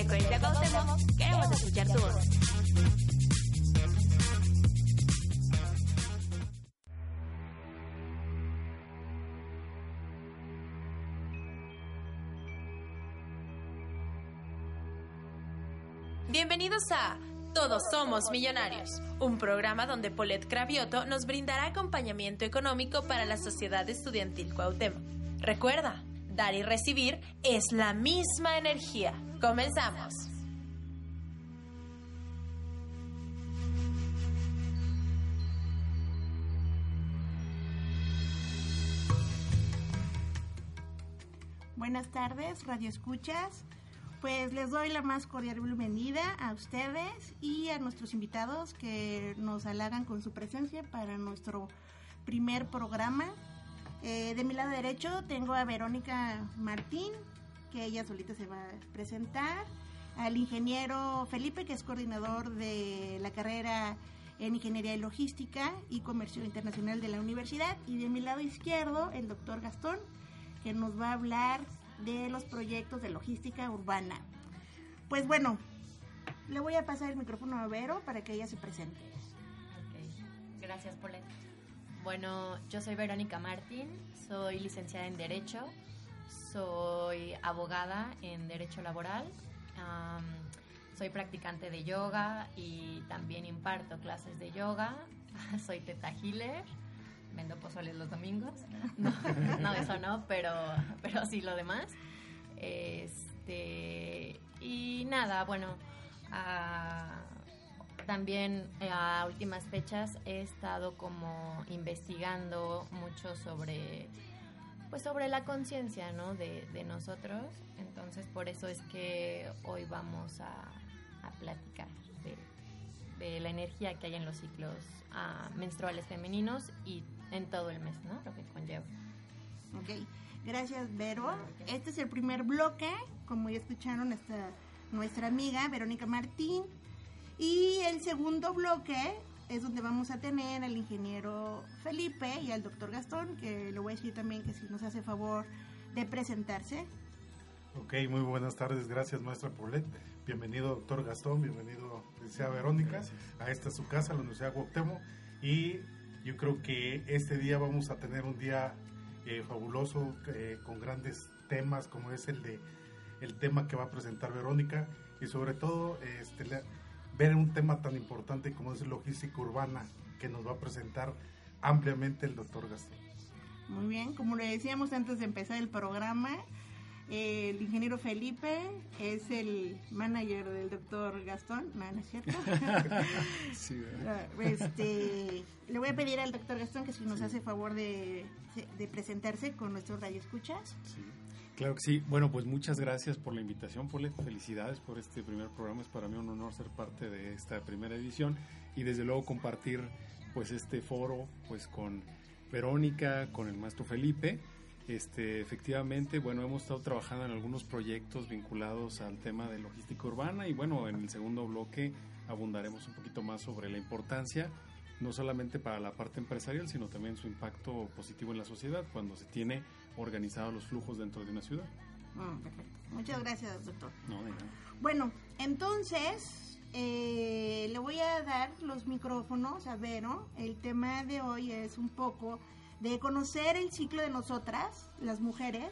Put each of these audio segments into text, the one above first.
Frecuencia queremos escuchar tu voz. Bienvenidos a Todos Somos Millonarios, un programa donde Polet Cravioto nos brindará acompañamiento económico para la sociedad estudiantil Cuauhtémoc. Recuerda, dar y recibir es la misma energía. Comenzamos. Buenas tardes, Radio Escuchas. Pues les doy la más cordial bienvenida a ustedes y a nuestros invitados que nos halagan con su presencia para nuestro primer programa. Eh, de mi lado derecho tengo a Verónica Martín, que ella solita se va a presentar, al ingeniero Felipe, que es coordinador de la carrera en Ingeniería y Logística y Comercio Internacional de la universidad, y de mi lado izquierdo el doctor Gastón, que nos va a hablar de los proyectos de logística urbana. Pues bueno, le voy a pasar el micrófono a Vero para que ella se presente. Ok, Gracias, Polet. Bueno, yo soy Verónica Martín, soy licenciada en Derecho, soy abogada en Derecho Laboral, soy practicante de yoga y también imparto clases de yoga, soy teta healer, vendo pozoles los domingos, no, eso no, pero, pero sí lo demás. Este, y nada, bueno, ah, también eh, a últimas fechas he estado como investigando mucho sobre pues sobre la conciencia ¿no? de, nosotros entonces por eso es que hoy vamos a, platicar de, la energía que hay en los ciclos ah, menstruales femeninos y en todo el mes ¿no? lo que conlleva Ok, gracias Vero. Este es el primer bloque, como ya escucharon esta, nuestra amiga Verónica Martín. Y el segundo bloque es donde vamos a tener al ingeniero Felipe y al doctor Gastón, que le voy a decir también que si nos hace favor de presentarse. Ok, muy buenas tardes, gracias maestra Polet. Bienvenido doctor Gastón, bienvenido licenciada Verónica a esta su casa, la Universidad Cuauhtémoc. Y yo creo que este día vamos a tener un día eh, fabuloso eh, con grandes temas como es el de el tema que va a presentar Verónica y sobre todo este, la- ver un tema tan importante como es logística urbana que nos va a presentar ampliamente el doctor Gastón. Muy bien, como le decíamos antes de empezar el programa, eh, el ingeniero Felipe es el manager del doctor Gastón, no, no es cierto. Ah, este, le voy a pedir al doctor Gastón que si nos hace favor de, de presentarse con nuestros radioescuchas. Sí, claro que sí. Bueno, pues muchas gracias por la invitación, Polet. Felicidades por este primer programa. Es para mí un honor ser parte de esta primera edición y desde luego compartir pues este foro pues con Verónica, con el maestro Felipe. Este, efectivamente, bueno, hemos estado trabajando en algunos proyectos vinculados al tema de logística urbana y bueno, en el segundo bloque abundaremos un poquito más sobre la importancia no solamente para la parte empresarial, sino también su impacto positivo en la sociedad cuando se tiene organizados los flujos dentro de una ciudad. Mm, perfecto. Muchas gracias, doctor. No, de nada. Bueno, entonces eh, le voy a dar los micrófonos a Vero. El tema de hoy es un poco de conocer el ciclo de nosotras, las mujeres,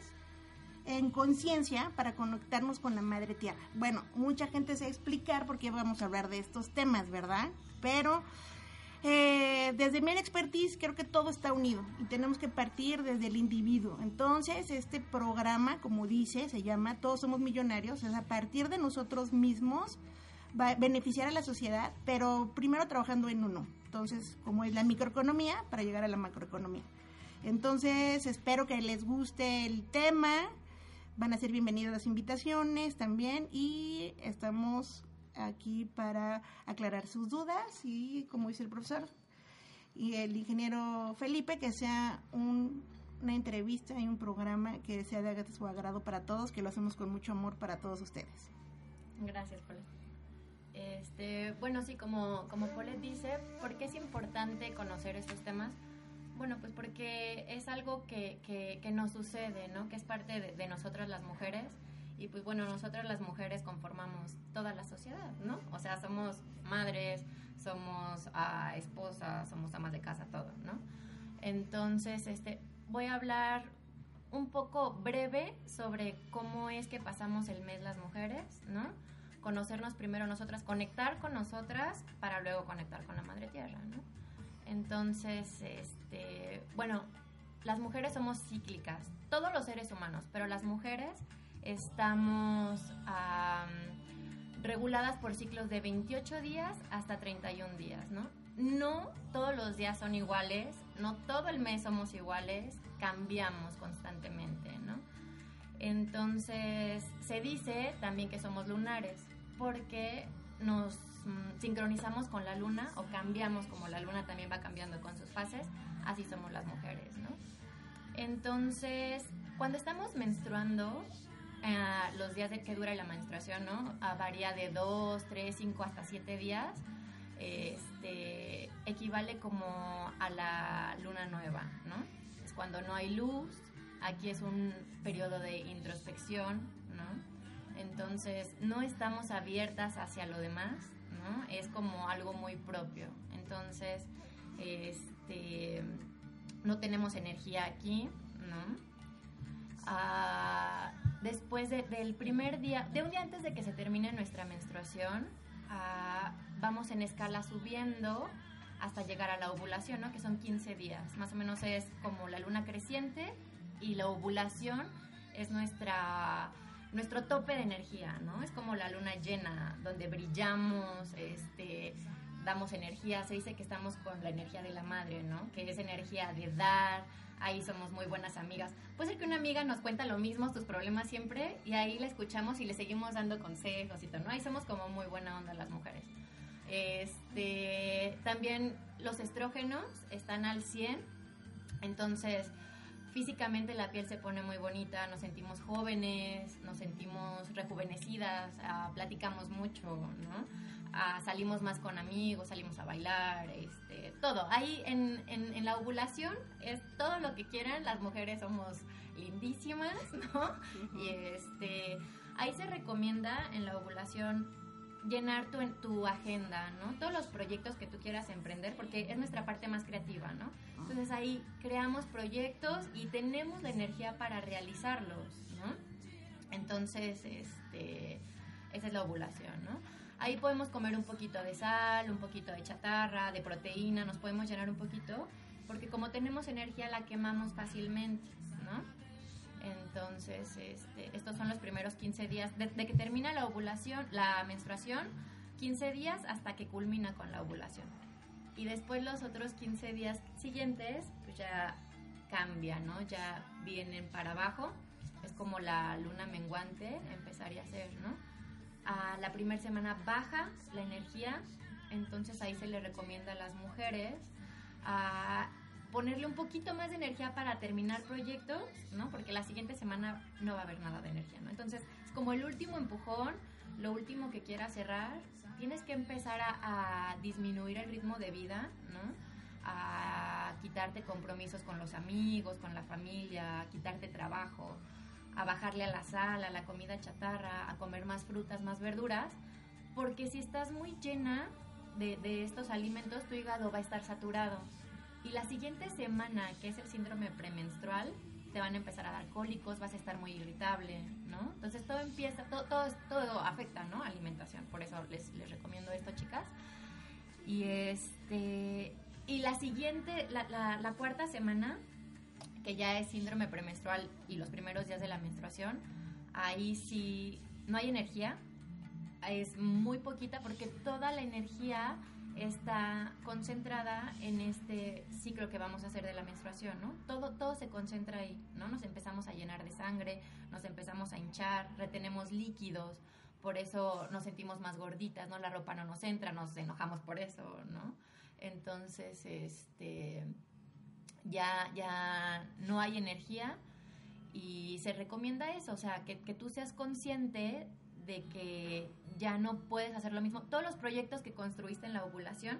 en conciencia para conectarnos con la madre tierra. Bueno, mucha gente se va a explicar por qué vamos a hablar de estos temas, ¿verdad? Pero eh, desde mi expertise creo que todo está unido y tenemos que partir desde el individuo. Entonces, este programa, como dice, se llama Todos somos millonarios, es a partir de nosotros mismos va a beneficiar a la sociedad, pero primero trabajando en uno. Entonces, como es la microeconomía para llegar a la macroeconomía. Entonces, espero que les guste el tema. Van a ser bienvenidas las invitaciones también y estamos aquí para aclarar sus dudas y, como dice el profesor y el ingeniero Felipe, que sea una entrevista y un programa que sea de su agrado para todos, que lo hacemos con mucho amor para todos ustedes. Gracias, Paula. Este, bueno, sí, como, como Paulette dice, ¿por qué es importante conocer estos temas? Bueno, pues porque es algo que, que, nos sucede, ¿no? Que es parte de, nosotras las mujeres. Y pues bueno, nosotras las mujeres conformamos toda la sociedad, ¿no? O sea, somos madres, somos ah, esposas, somos amas de casa, todo, ¿no? Entonces, este, voy a hablar un poco breve sobre cómo es que pasamos el mes las mujeres, ¿no? Conocernos primero nosotras, conectar con nosotras para luego conectar con la Madre Tierra, ¿no? Entonces, este, bueno, las mujeres somos cíclicas, todos los seres humanos, pero las mujeres estamos reguladas por ciclos de 28 días hasta 31 días, ¿no? No todos los días son iguales, no todo el mes somos iguales, cambiamos constantemente, ¿no? Entonces, se dice también que somos lunares, porque nos Mm, sincronizamos con la luna o cambiamos como la luna también va cambiando con sus fases, así somos las mujeres, ¿no? Entonces, cuando estamos menstruando, eh, los días de que dura la menstruación, ¿no? Ah, varía de 2, 3, 5 hasta 7 días. Este, equivale como a la luna nueva, ¿no? Es cuando no hay luz, aquí es un periodo de introspección, ¿no? Entonces, no estamos abiertas hacia lo demás, es como algo muy propio. Entonces, este, no tenemos energía aquí, ¿no? Ah, después del primer día, de un día antes de que se termine nuestra menstruación, ah, vamos en escala subiendo hasta llegar a la ovulación, ¿no? Que son 15 días. Más o menos es como la luna creciente y la ovulación es nuestra nuestro tope de energía, ¿no? Es como la luna llena, donde brillamos, este, damos energía, se dice que estamos con la energía de la madre, ¿no? Que es energía de dar, ahí somos muy buenas amigas. Puede ser que una amiga nos cuenta lo mismo, tus problemas siempre, y ahí la escuchamos y le seguimos dando consejos y todo, ¿no? Ahí somos como muy buena onda las mujeres. Este, también los estrógenos están al 100, entonces físicamente la piel se pone muy bonita, nos sentimos jóvenes, nos sentimos rejuvenecidas, ah, platicamos mucho, ¿no? Ah, salimos más con amigos, salimos a bailar, este, todo. Ahí en, en, la ovulación es todo lo que quieran, las mujeres somos lindísimas, ¿no? Y este, ahí se recomienda en la ovulación llenar tu, tu agenda, ¿no? Todos los proyectos que tú quieras emprender, porque es nuestra parte más creativa, ¿no? Entonces ahí creamos proyectos y tenemos la energía para realizarlos, ¿no? Entonces, este, esa es la ovulación, ¿no? Ahí podemos comer un poquito de sal, un poquito de chatarra, de proteína, nos podemos llenar un poquito, porque como tenemos energía la quemamos fácilmente, ¿no? Entonces, este, estos son los primeros 15 días, desde que termina la ovulación, la menstruación, 15 días hasta que culmina con la ovulación. Y después los otros 15 días siguientes, pues ya cambia, ¿no? Ya vienen para abajo, es como la luna menguante empezaría a ser, ¿no? A la primera semana baja la energía, entonces ahí se le recomienda a las mujeres a ponerle un poquito más de energía para terminar proyectos, ¿no? Porque la siguiente semana no va a haber nada de energía, ¿no? Entonces, es como el último empujón, lo último que quieras cerrar, tienes que empezar a, disminuir el ritmo de vida, ¿no? A quitarte compromisos con los amigos, con la familia, a quitarte trabajo, a bajarle a la sal, a la comida chatarra, a comer más frutas, más verduras, porque si estás muy llena de, de estos alimentos, tu hígado va a estar saturado y la siguiente semana, que es el síndrome premenstrual, te van a empezar a dar cólicos, vas a estar muy irritable, ¿no? Entonces todo empieza, todo, todo, todo afecta, ¿no? Alimentación. Por eso les, les recomiendo esto, chicas. Y este y la siguiente, la, la, la, cuarta semana, que ya es síndrome premenstrual y los primeros días de la menstruación, ahí sí no hay energía, es muy poquita porque toda la energía está concentrada en este ciclo que vamos a hacer de la menstruación, ¿no? Todo, todo se concentra ahí, ¿no? Nos empezamos a llenar de sangre, nos empezamos a hinchar, retenemos líquidos, por eso nos sentimos más gorditas, ¿no? La ropa no nos entra, nos enojamos por eso, ¿no? Entonces, este, ya, ya no hay energía y se recomienda eso, o sea, que, que tú seas consciente de que ya no puedes hacer lo mismo. Todos los proyectos que construiste en la ovulación,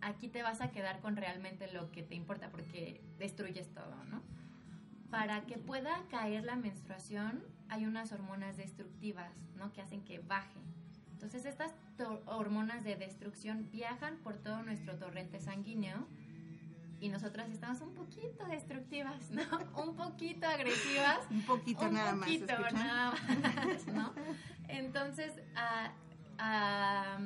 aquí te vas a quedar con realmente lo que te importa porque destruyes todo, ¿no? Para que pueda caer la menstruación, hay unas hormonas destructivas, ¿no? Que hacen que baje. Entonces, estas hormonas de destrucción viajan por todo nuestro torrente sanguíneo y nosotras estamos un poquito destructivas, ¿no? Un poquito agresivas. un poquito un nada poquito más. nada más, ¿no? Entonces, ah, ah,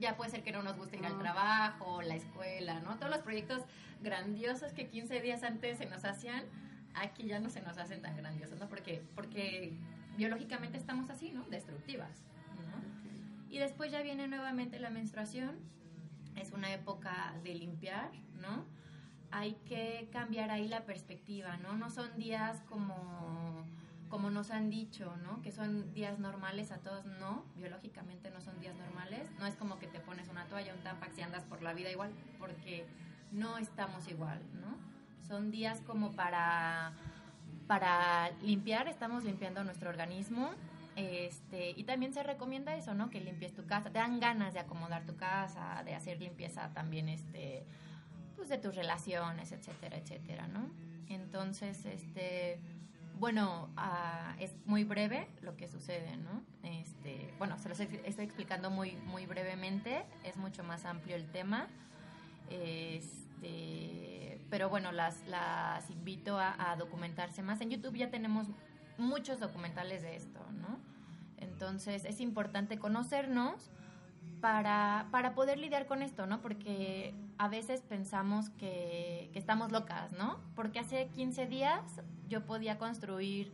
ya puede ser que no nos guste ir al Ah. trabajo, la escuela, ¿no? Todos los proyectos grandiosos que 15 días antes se nos hacían, aquí ya no se nos hacen tan grandiosos, ¿no? Porque, porque biológicamente estamos así, ¿no? Destructivas, ¿no? Y después ya viene nuevamente la menstruación, es una época de limpiar, ¿no? Hay que cambiar ahí la perspectiva, ¿no? No son días como, como nos han dicho, ¿no? Que son días normales a todos, no, biológicamente no son días normales, no es como que te pones una toalla, un tampax y andas por la vida igual, porque no estamos igual, ¿no? Son días como para, para limpiar, estamos limpiando nuestro organismo, este, y también se recomienda eso, ¿no? Que limpies tu casa. Te dan ganas de acomodar tu casa, de hacer limpieza también, este, pues de tus relaciones, etcétera, etcétera, ¿no? Entonces, este, bueno, ah, es muy breve lo que sucede, ¿no? Este, bueno, se los estoy explicando muy, muy brevemente. Es mucho más amplio el tema. Este, pero bueno, las, las invito a documentarse más. En YouTube ya tenemos muchos documentales de esto, ¿no? Entonces es importante conocernos para, para poder lidiar con esto, ¿no? Porque a veces pensamos que, que estamos locas, ¿no? Porque hace 15 días yo podía construir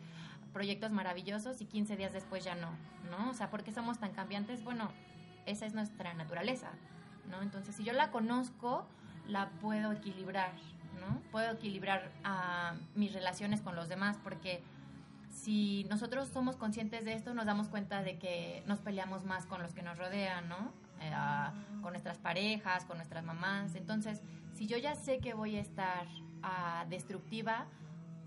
proyectos maravillosos y 15 días después ya no, ¿no? O sea, ¿por qué somos tan cambiantes? Bueno, esa es nuestra naturaleza, ¿no? Entonces, si yo la conozco, la puedo equilibrar, ¿no? Puedo equilibrar ah, mis relaciones con los demás porque si nosotros somos conscientes de esto, nos damos cuenta de que nos peleamos más con los que nos rodean, ¿no? Eh, ah, con nuestras parejas, con nuestras mamás. Entonces, si yo ya sé que voy a estar ah, destructiva,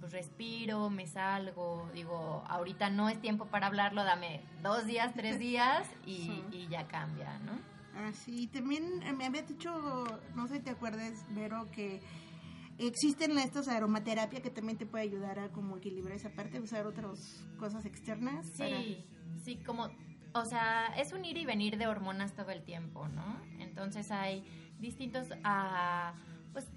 pues respiro, me salgo, digo, ahorita no es tiempo para hablarlo, dame dos días, tres días y, Sí. y ya cambia, ¿no? Ah, sí, también eh, me había dicho, no sé si te acuerdas, Vero, que existen estas aromaterapia que también te puede ayudar a como equilibrar esa parte, usar otras cosas externas. Sí, sí, como, o sea, es un ir y venir de hormonas todo el tiempo, ¿no? Entonces hay distintos, ah, pues,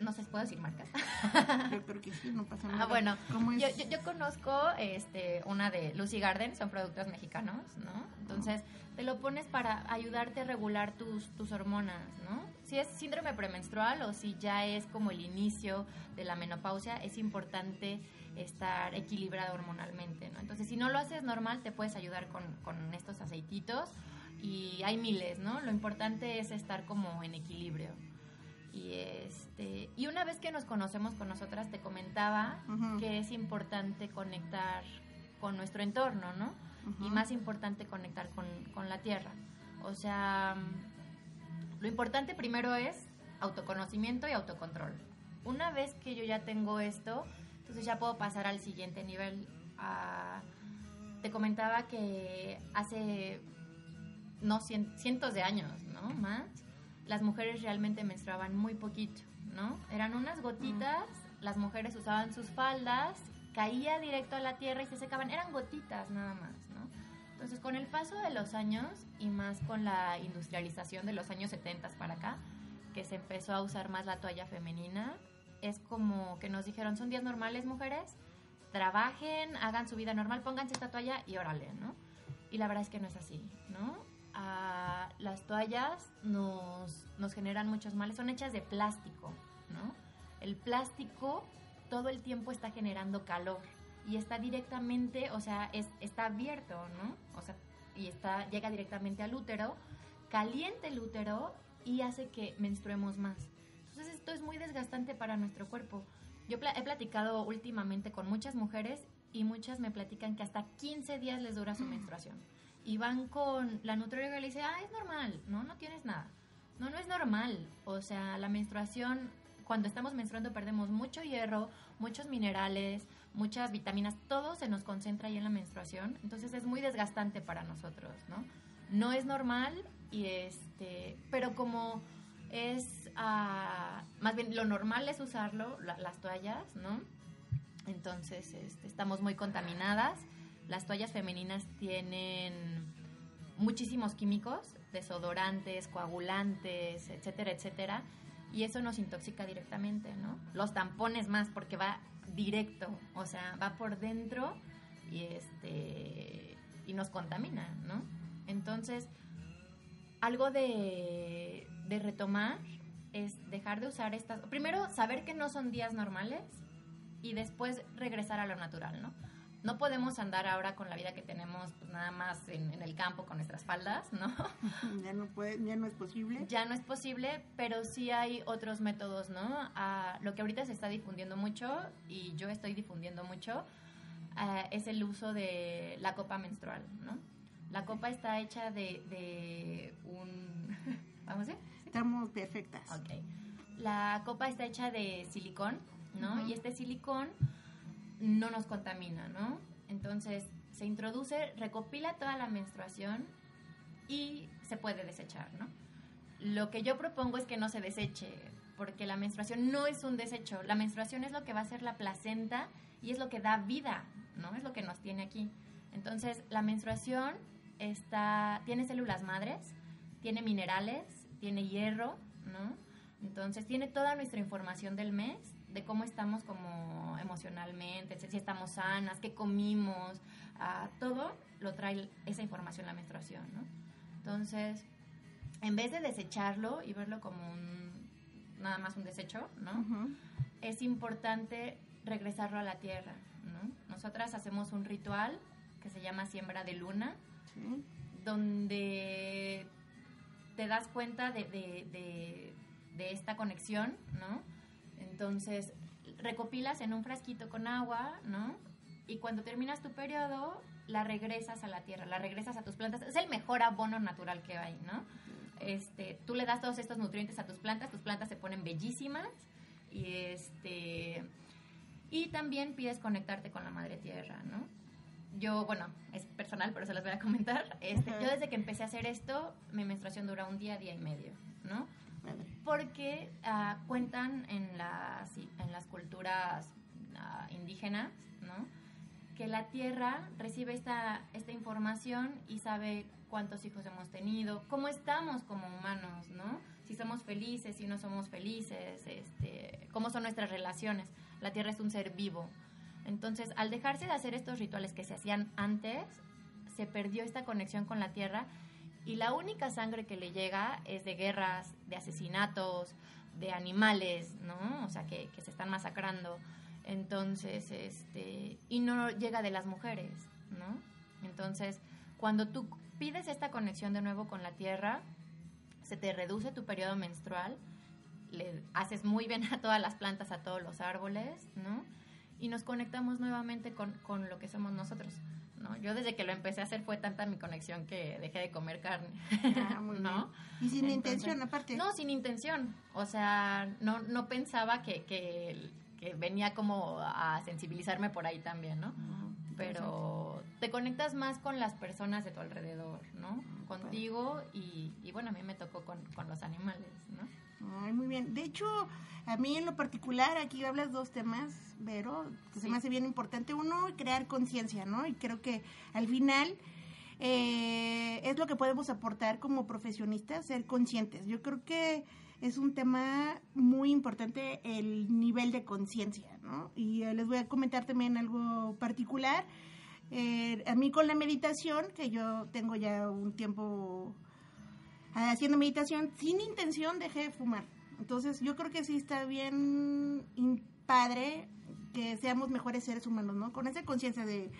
no sé, ¿puedo decir marcas? Para, yo creo que sí, no pasa nada. Ah, bueno, yo, yo, yo conozco este, una de Lucy Garden, son productos mexicanos, ¿no? Entonces, te lo pones para ayudarte a regular tus, tus hormonas, ¿no? Si es síndrome premenstrual o si ya es como el inicio de la menopausia, es importante estar equilibrado hormonalmente, ¿no? Entonces, si no lo haces normal, te puedes ayudar con, con estos aceititos y hay miles, ¿no? Lo importante es estar como en equilibrio. Y este y una vez que nos conocemos con nosotras te comentaba Ujú. que es importante conectar con nuestro entorno, ¿no? Y más importante conectar con, con la tierra. O sea, lo importante primero es autoconocimiento y autocontrol. Una vez que yo ya tengo esto, entonces ya puedo pasar al siguiente nivel. Ah, te comentaba que hace no cien- cientos de años, ¿no? Más, las mujeres realmente menstruaban muy poquito, ¿no? Eran unas gotitas, las mujeres usaban sus faldas, caía directo a la tierra y se secaban, eran gotitas nada más. Entonces, con el paso de los años y más con la industrialización de los años 70 para acá, que se empezó a usar más la toalla femenina, es como que nos dijeron, son días normales, mujeres, trabajen, hagan su vida normal, pónganse esta toalla y órale, ¿no? Y la verdad es que no es así, ¿no? Ah, las toallas nos, nos generan muchos males, son hechas de plástico, ¿no? El plástico todo el tiempo está generando calor y está directamente, o sea, es, está abierto, ¿no? O sea, y está, llega directamente al útero, calienta el útero y hace que menstruemos más. Entonces esto es muy desgastante para nuestro cuerpo. Yo pla- he platicado últimamente con muchas mujeres y muchas me platican que hasta 15 días les dura su menstruación. y van con la nutrióloga y le dice, ah, es normal, no, no tienes nada. No, no es normal. O sea, la menstruación, cuando estamos menstruando perdemos mucho hierro, muchos minerales, muchas vitaminas, todo se nos concentra ahí en la menstruación. Entonces es muy desgastante para nosotros, ¿no? No es normal y este, pero como es, ah, más bien lo normal es usarlo, las toallas, ¿no? Entonces este, estamos muy contaminadas. Las toallas femeninas tienen muchísimos químicos, desodorantes, coagulantes, etcétera, etcétera, y eso nos intoxica directamente, ¿no? Los tampones más porque va directo, o sea, va por dentro y este y nos contamina, ¿no? Entonces, algo de, de retomar es dejar de usar estas, primero saber que no son días normales y después regresar a lo natural, ¿no? No podemos andar ahora con la vida que tenemos pues, nada más en, el campo con nuestras faldas, ¿no? Ya no, puede, ya no es posible. Ya no es posible, pero sí hay otros métodos, ¿no? lo que ahorita se está difundiendo mucho y yo estoy difundiendo mucho eh, es el uso de la copa menstrual, ¿no? La copa está hecha de, un... ¿Vamos a ver? Estamos perfectas. Ok. La copa está hecha de silicón, ¿no? Y este silicón no nos contamina, ¿no? Entonces se introduce, recopila toda la menstruación y se puede desechar, ¿no? Lo que yo propongo es que no se deseche, porque la menstruación no es un desecho, la menstruación es lo que va a ser la placenta y es lo que da vida, ¿no? Es lo que nos tiene aquí. Entonces, la menstruación está, tiene células madres, tiene minerales, tiene hierro, ¿no? Entonces, tiene toda nuestra información del mes de cómo estamos como emocionalmente, si estamos sanas, qué comimos, ah, todo lo trae esa información la menstruación, ¿no? Entonces, en vez de desecharlo y verlo como un, nada más un desecho, ¿no? Es importante regresarlo a la tierra, ¿no? Nosotras hacemos un ritual que se llama siembra de luna, donde te das cuenta de, de, de esta conexión, ¿no? Entonces, recopilas en un frasquito con agua, ¿no? Y cuando terminas tu periodo, la regresas a la tierra, la regresas a tus plantas. Es el mejor abono natural que hay, ¿no? Este, tú le das todos estos nutrientes a tus plantas, tus plantas se ponen bellísimas y este y también pides conectarte con la madre tierra, ¿no? Yo, bueno, es personal, pero se los voy a comentar. Este, yo desde que empecé a hacer esto, mi menstruación dura un día, día y medio, ¿no? Porque ah, cuentan en las, en las culturas ah, indígenas, ¿no? Que la tierra recibe esta, esta información y sabe cuántos hijos hemos tenido, cómo estamos como humanos, ¿no? Si somos felices, si no somos felices, este, cómo son nuestras relaciones. La tierra es un ser vivo. Entonces, al dejarse de hacer estos rituales que se hacían antes, se perdió esta conexión con la tierra y la única sangre que le llega es de guerras, de asesinatos, de animales, ¿no? O sea, que, se están masacrando. Entonces, este, y no llega de las mujeres, ¿no? Entonces, cuando tú pides esta conexión de nuevo con la tierra, se te reduce tu periodo menstrual, le haces muy bien a todas las plantas, a todos los árboles, ¿no? Y nos conectamos nuevamente con, con lo que somos nosotros. ¿No? Yo desde que lo empecé a hacer fue tanta mi conexión que dejé de comer carne, ah, ¿no? Y sin intención aparte. No, sin intención. O sea, no, no pensaba que, que, venía como a sensibilizarme por ahí también, ¿no? Ah, Pero te conectas más con las personas de tu alrededor, ¿no? Ah, Contigo y, y, bueno, a mí me tocó con, con los animales, ¿no? Ay, muy bien. De hecho, a mí en lo particular, aquí hablas dos temas, Vero, que se me hace bien importante. Uno, crear conciencia, ¿no? Y creo que al final eh, es lo que podemos aportar como profesionistas, ser conscientes. Yo creo que es un tema muy importante el nivel de conciencia, ¿no? Y eh, les voy a comentar también algo particular. Eh, a mí con la meditación, que yo tengo ya un tiempo haciendo meditación sin intención dejé de fumar. Entonces yo creo que sí está bien padre que seamos mejores seres humanos, ¿no? Con esa conciencia de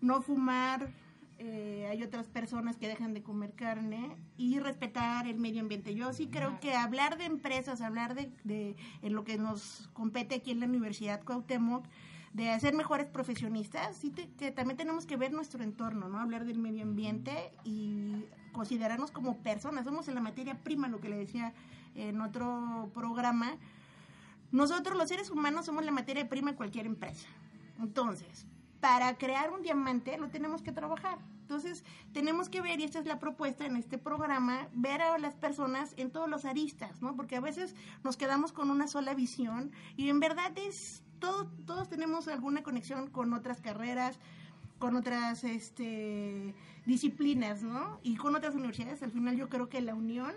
no fumar, eh, hay otras personas que dejan de comer carne y respetar el medio ambiente. Yo sí creo que hablar de empresas, hablar de, de en lo que nos compete aquí en la Universidad Cuauhtémoc, de ser mejores profesionistas, sí que también tenemos que ver nuestro entorno, ¿no? Hablar del medio ambiente y considerarnos como personas. Somos en la materia prima, lo que le decía en otro programa. Nosotros los seres humanos somos la materia prima de cualquier empresa. Entonces, para crear un diamante lo tenemos que trabajar. Entonces, tenemos que ver, y esta es la propuesta en este programa, ver a las personas en todos los aristas, ¿no? Porque a veces nos quedamos con una sola visión y en verdad es, todo, todos tenemos alguna conexión con otras carreras, con otras este, disciplinas, ¿no? Y con otras universidades. Al final yo creo que la unión,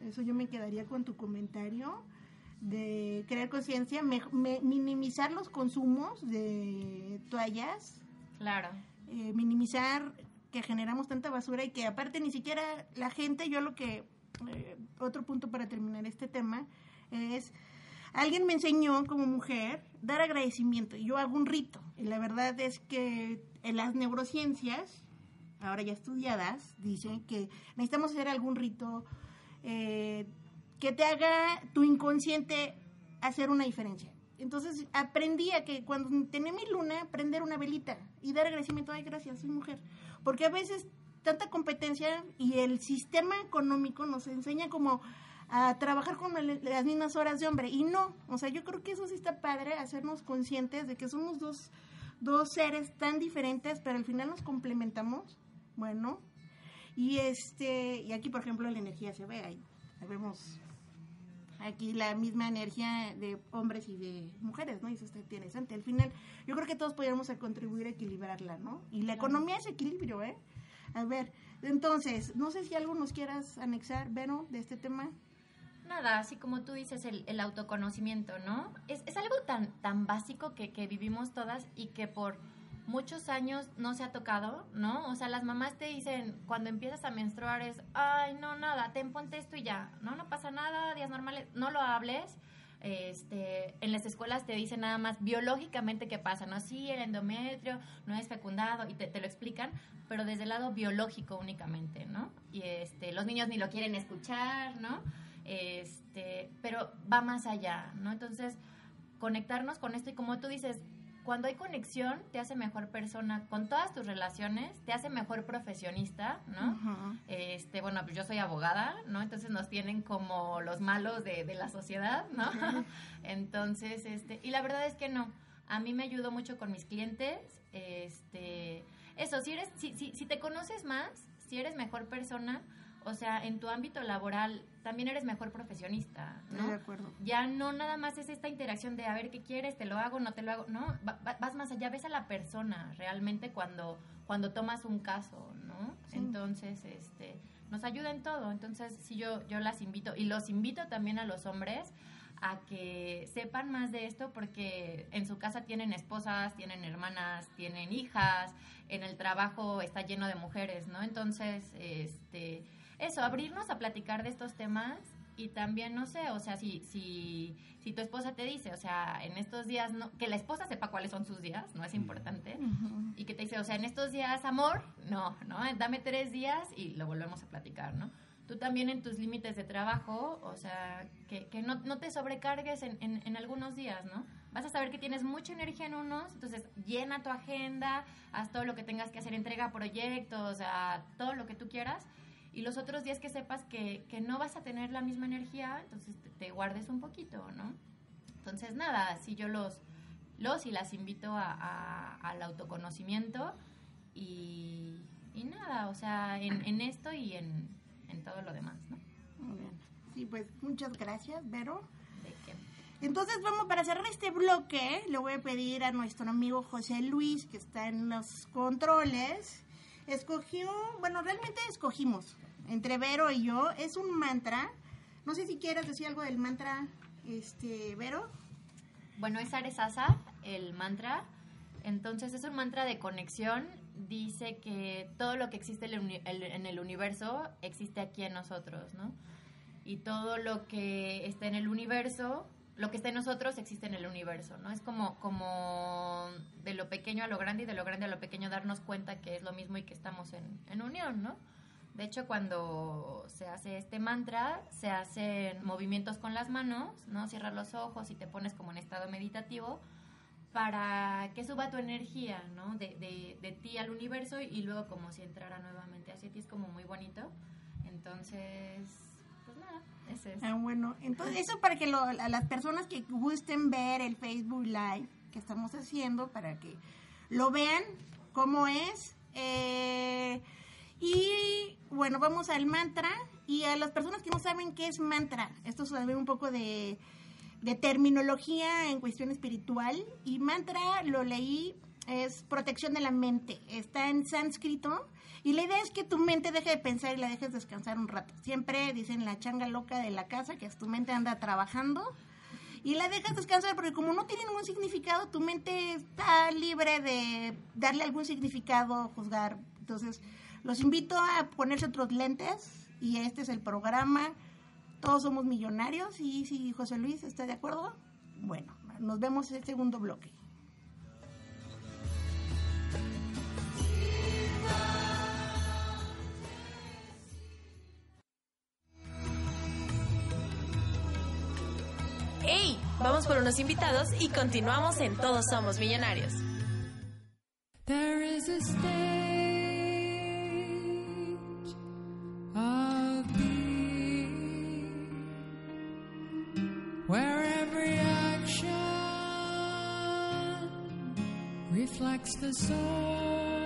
eso yo me quedaría con tu comentario, de crear conciencia, minimizar los consumos de toallas. Claro. Eh, minimizar que generamos tanta basura y que aparte ni siquiera la gente, yo lo que, eh, otro punto para terminar este tema es, alguien me enseñó como mujer dar agradecimiento, yo hago un rito y la verdad es que en las neurociencias, ahora ya estudiadas, dicen que necesitamos hacer algún rito eh, que te haga tu inconsciente hacer una diferencia. Entonces aprendí a que cuando tenía mi luna, prender una velita y dar agradecimiento, ay, gracias, soy mujer. Porque a veces tanta competencia y el sistema económico nos enseña como a trabajar con las mismas horas de hombre. Y no, o sea, yo creo que eso sí está padre, hacernos conscientes de que somos dos, dos seres tan diferentes, pero al final nos complementamos. Bueno, y este, y aquí por ejemplo la energía se ve ahí. Vemos aquí la misma energía de hombres y de mujeres, ¿no? Y eso está interesante. Al final, yo creo que todos podríamos contribuir a equilibrarla, ¿no? Y la economía es equilibrio, ¿eh? A ver, entonces, no sé si algo nos quieras anexar, Vero, de este tema. Nada, así como tú dices, el, el autoconocimiento, ¿no? Es, es, algo tan, tan básico que, que vivimos todas y que por muchos años no se ha tocado, ¿no? O sea, las mamás te dicen, cuando empiezas a menstruar es, ay, no, nada, ten, ponte esto y ya, no, no pasa nada, días normales, no lo hables. Este, en las escuelas te dicen nada más biológicamente qué pasa, ¿no? Sí, el endometrio no es fecundado y te, te, lo explican, pero desde el lado biológico únicamente, ¿no? Y este, los niños ni lo quieren escuchar, ¿no? Este, pero va más allá, ¿no? Entonces, conectarnos con esto y como tú dices, cuando hay conexión, te hace mejor persona con todas tus relaciones, te hace mejor profesionista, ¿no? Este, bueno, pues yo soy abogada, ¿no? Entonces nos tienen como los malos de, de la sociedad, ¿no? Entonces, este, y la verdad es que no. A mí me ayudó mucho con mis clientes, este, eso, si eres, si, si, si te conoces más, si eres mejor persona, o sea, en tu ámbito laboral también eres mejor profesionista, ¿no? De acuerdo. Ya no nada más es esta interacción de a ver qué quieres, te lo hago, no te lo hago, no, vas más allá, ves a la persona realmente cuando cuando tomas un caso, ¿no? Sí. Entonces, este, nos ayuda en todo. Entonces, sí yo yo las invito y los invito también a los hombres a que sepan más de esto porque en su casa tienen esposas, tienen hermanas, tienen hijas, en el trabajo está lleno de mujeres, ¿no? Entonces, este eso, abrirnos a platicar de estos temas y también, no sé, o sea, si, si, si tu esposa te dice, o sea, en estos días, no, que la esposa sepa cuáles son sus días, no es importante, uh -huh. y que te dice, o sea, en estos días, amor, no, no, dame tres días y lo volvemos a platicar, ¿no? Tú también en tus límites de trabajo, o sea, que, que no, no, te sobrecargues en, en, en, algunos días, ¿no? Vas a saber que tienes mucha energía en unos, entonces llena tu agenda, haz todo lo que tengas que hacer, entrega proyectos, o sea, todo lo que tú quieras, y los otros días que sepas que, que no vas a tener la misma energía, entonces te, te, guardes un poquito, ¿no? Entonces, nada, si yo los, los y las invito a, a, al autoconocimiento y, y, nada, o sea, en, en esto y en, en, todo lo demás, ¿no? Muy bien. Sí, pues muchas gracias, Vero. ¿De qué? Entonces, vamos, para cerrar este bloque, le voy a pedir a nuestro amigo José Luis, que está en los controles, escogió, bueno, realmente escogimos entre Vero y yo, es un mantra. No sé si quieres decir algo del mantra, este, Vero. Bueno, es Aresasa, el mantra. Entonces es un mantra de conexión. Dice que todo lo que existe en el universo existe aquí en nosotros, ¿no? Y todo lo que está en el universo, lo que está en nosotros existe en el universo, ¿no? Es como, como de lo pequeño a lo grande y de lo grande a lo pequeño darnos cuenta que es lo mismo y que estamos en, en unión, ¿no? De hecho, cuando se hace este mantra, se hacen movimientos con las manos, ¿no? Cierras los ojos y te pones como en estado meditativo para que suba tu energía, ¿no? De, de, de ti al universo y luego como si entrara nuevamente hacia ti, es como muy bonito. Entonces, Ah, bueno, entonces eso para que lo- a las personas que gusten ver el Facebook Live que estamos haciendo, para que lo vean cómo es. Eh, y bueno, vamos al mantra. Y a las personas que no saben qué es mantra, esto es saber un poco de, de terminología en cuestión espiritual. Y mantra lo leí, es protección de la mente. Está en sánscrito. Y la idea es que tu mente deje de pensar y la dejes descansar un rato. Siempre dicen la changa loca de la casa, que es tu mente anda trabajando y la dejas descansar porque como no tiene ningún significado, tu mente está libre de darle algún significado, juzgar. Entonces, los invito a ponerse otros lentes y este es el programa. Todos somos millonarios y si José Luis está de acuerdo, bueno, nos vemos en el segundo bloque. Vamos por unos invitados y continuamos en Todos Somos Millonarios. There is a stage of every action reflects the soul.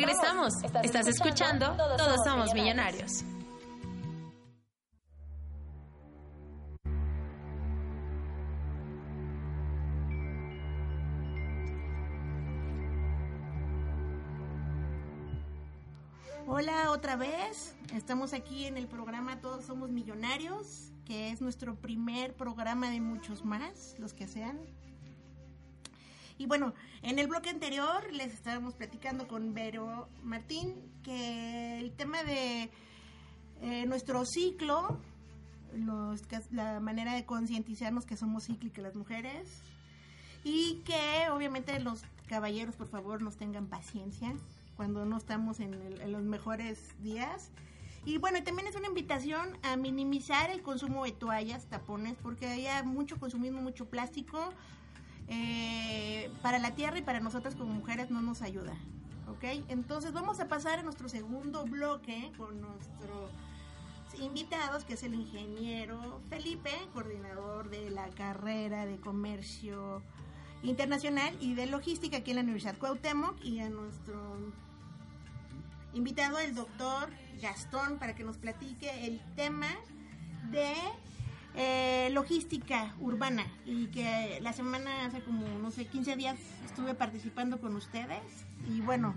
regresamos. Estás, escuchando, todos, somos millonarios. Hola otra vez, estamos aquí en el programa Todos Somos Millonarios, que es nuestro primer programa de muchos más, los que sean. Y bueno, en el bloque anterior les estábamos platicando con Vero Martín que el tema de eh, nuestro ciclo, los, la manera de concientizarnos que somos cíclicas las mujeres y que obviamente los caballeros por favor nos tengan paciencia cuando no estamos en, el, en los mejores días. Y bueno, también es una invitación a minimizar el consumo de toallas, tapones, porque hay mucho consumismo, mucho plástico. Eh, para la tierra y para nosotras como mujeres no nos ayuda. ¿Ok? Entonces vamos a pasar a nuestro segundo bloque con nuestro invitados, que es el ingeniero Felipe, coordinador de la carrera de comercio internacional y de logística aquí en la Universidad Cuauhtémoc, y a nuestro invitado, el doctor Gastón, para que nos platique el tema de eh, logística urbana y que la semana hace como, no sé, 15 días estuve participando con ustedes y bueno,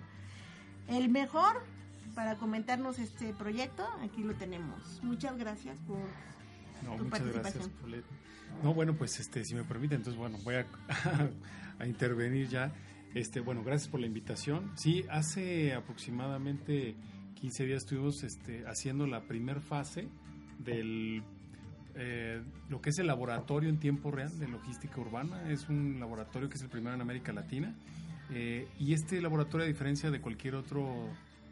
el mejor para comentarnos este proyecto, aquí lo tenemos. Muchas gracias por No, tu muchas gracias. No, bueno, pues este, si me permite, entonces bueno, voy a, a intervenir ya. Este, bueno, gracias por la invitación. Sí, hace aproximadamente 15 días estuvimos este, haciendo la primer fase del eh, lo que es el laboratorio en tiempo real de logística urbana. Es un laboratorio que es el primero en América Latina. Eh, y este laboratorio, a diferencia de cualquier otro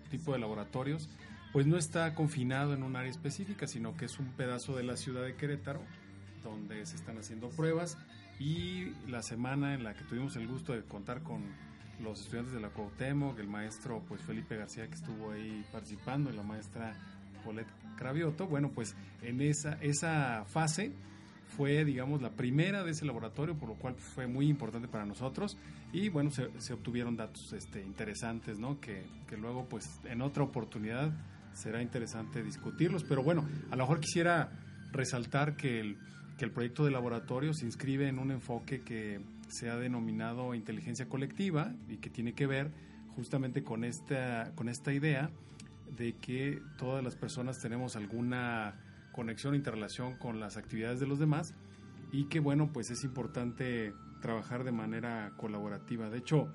tipo de laboratorios, pues no está confinado en un área específica, sino que es un pedazo de la ciudad de Querétaro donde se están haciendo pruebas y la semana en la que tuvimos el gusto de contar con los estudiantes de la Cuauhtémoc, el maestro pues Felipe García que estuvo ahí participando y la maestra Polet Cravioto, bueno pues en esa, esa fase fue digamos la primera de ese laboratorio, por lo cual fue muy importante para nosotros y bueno se, se obtuvieron datos este, interesantes, ¿no? Que, que luego pues en otra oportunidad será interesante discutirlos, pero bueno, a lo mejor quisiera resaltar que el, que el proyecto de laboratorio se inscribe en un enfoque que se ha denominado inteligencia colectiva y que tiene que ver justamente con esta, con esta idea de que todas las personas tenemos alguna conexión, interrelación con las actividades de los demás y que bueno, pues es importante trabajar de manera colaborativa. De hecho,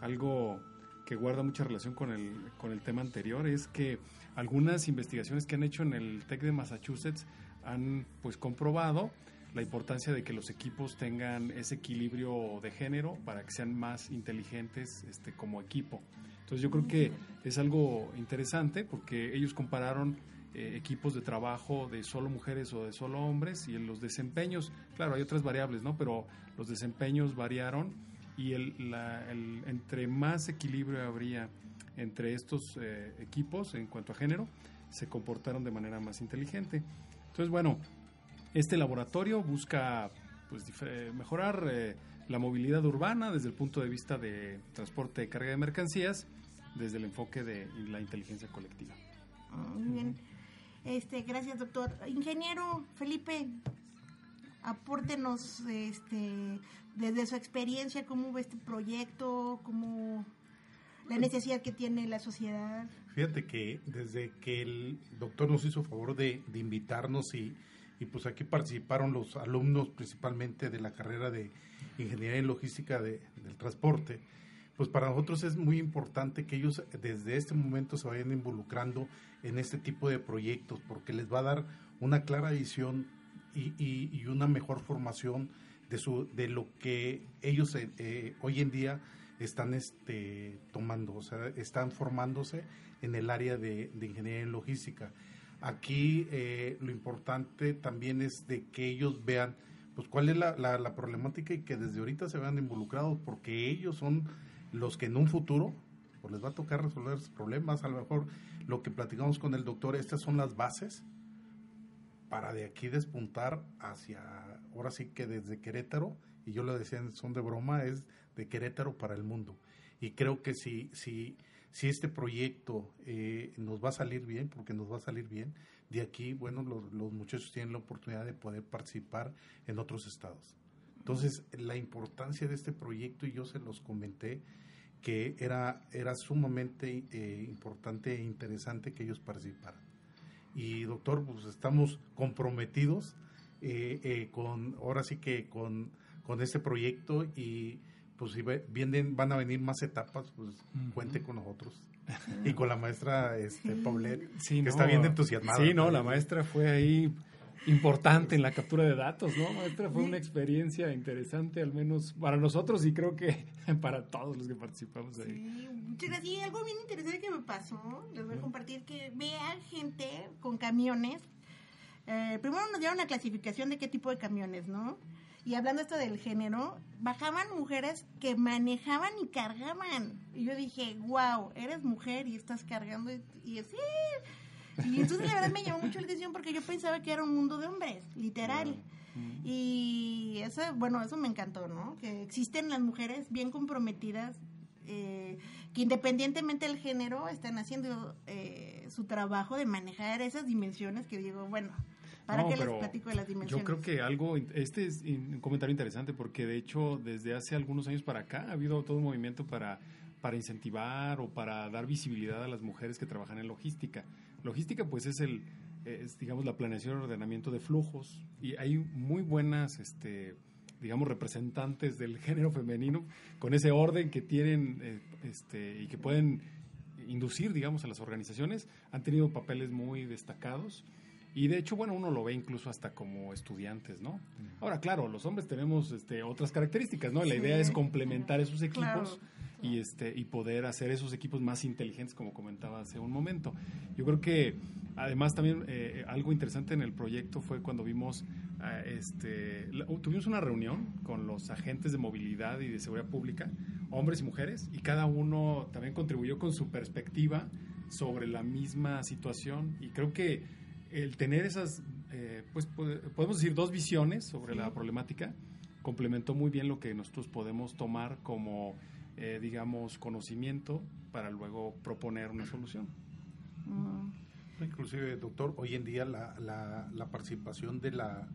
algo que guarda mucha relación con el, con el tema anterior es que algunas investigaciones que han hecho en el TEC de Massachusetts han pues comprobado la importancia de que los equipos tengan ese equilibrio de género para que sean más inteligentes este, como equipo. Entonces yo creo que es algo interesante porque ellos compararon eh, equipos de trabajo de solo mujeres o de solo hombres y en los desempeños, claro, hay otras variables, ¿no? Pero los desempeños variaron y el, la- el- entre más equilibrio habría entre estos eh, equipos en cuanto a género, se comportaron de manera más inteligente. Entonces, bueno, este laboratorio busca pues, eh, mejorar eh, la movilidad urbana desde el punto de vista de transporte de carga de mercancías, desde el enfoque de la inteligencia colectiva. Ah, Muy bien. Este, gracias, doctor. Ingeniero Felipe, apórtenos este, desde su experiencia, cómo ve este proyecto, cómo la necesidad que tiene la sociedad. Fíjate que desde que el doctor nos hizo favor de, de invitarnos y, y pues aquí participaron los alumnos principalmente de la carrera de Ingeniería en Logística de- del Transporte, pues para nosotros es muy importante que ellos desde este momento se vayan involucrando en este tipo de proyectos porque les va a dar una clara visión y, una mejor formación de, su, de lo que ellos eh, eh, hoy en día están este, tomando, o sea, están formándose en el área de, de ingeniería en logística. Aquí eh, lo importante también es de que ellos vean pues cuál es la, la- la problemática y que desde ahorita se vean involucrados porque ellos son los que en un futuro pues les va a tocar resolver problemas. A lo mejor lo que platicamos con el doctor, estas son las bases para de aquí despuntar hacia, ahora sí que desde Querétaro, y yo lo decía son de broma, es de Querétaro para el mundo. Y creo que si, si, si este proyecto eh, nos va a salir bien, porque nos va a salir bien, de aquí, bueno, los muchachos tienen la oportunidad de poder participar en otros estados. Entonces, la importancia de este proyecto, y yo se los comenté, que era, era sumamente eh, importante e interesante que ellos participaran. Y doctor, pues estamos comprometidos eh, eh, con, ahora sí que con, con este proyecto y pues si vienen, van a venir más etapas, pues Ujú. cuente con nosotros. Y con la maestra este. Paulette, Sí, que no, está bien entusiasmada. Sí, no, la maestra fue ahí importante en la captura de datos, ¿no? Maestra, fue una experiencia interesante, al menos para nosotros y creo que para todos los que participamos ahí. Sí, muchas gracias. Y algo bien interesante que me pasó, les voy a compartir que vean gente con camiones. Eh, primero nos dieron una clasificación de qué tipo de camiones, ¿no? Y hablando esto del género, bajaban mujeres que manejaban y cargaban. Y yo dije, wow, eres mujer y estás cargando. Y, y así. Y entonces la verdad me llamó mucho la atención porque yo pensaba que era un mundo de hombres, literal. Y eso, bueno, eso me encantó, ¿no? Que existen las mujeres bien comprometidas, eh, que independientemente del género están haciendo eh, su trabajo de manejar esas dimensiones que digo, bueno, ¿Para No, qué les platico de las Yo dimensiones? creo que algo, este es un comentario interesante porque de hecho desde hace algunos años para acá ha habido todo un movimiento para, para incentivar o para dar visibilidad a las mujeres que trabajan en logística. Logística pues es el, es, digamos, la planeación y ordenamiento de flujos y hay muy buenas, este, digamos, representantes del género femenino con ese orden que tienen eh, este, y que pueden inducir, digamos, a las organizaciones, han tenido papeles muy destacados. Y de hecho, bueno, uno lo ve incluso hasta como estudiantes, ¿no? Ahora, claro, los hombres tenemos este, otras características, ¿no? La Sí, idea es complementar esos equipos Claro. y, este, y poder hacer esos equipos más inteligentes, como comentaba hace un momento. Yo creo que, además, también eh, algo interesante en el proyecto fue cuando vimos, ah, este, la- tuvimos una reunión con los agentes de movilidad y de seguridad pública, hombres y mujeres, y cada uno también contribuyó con su perspectiva sobre la misma situación. Y creo que el tener esas, eh, pues pode- podemos decir, dos visiones sobre la problemática, complementó muy bien lo que nosotros podemos tomar como, eh, digamos, conocimiento para luego proponer una solución. Mm, Inclusive, doctor, hoy en día la, la, la participación de la,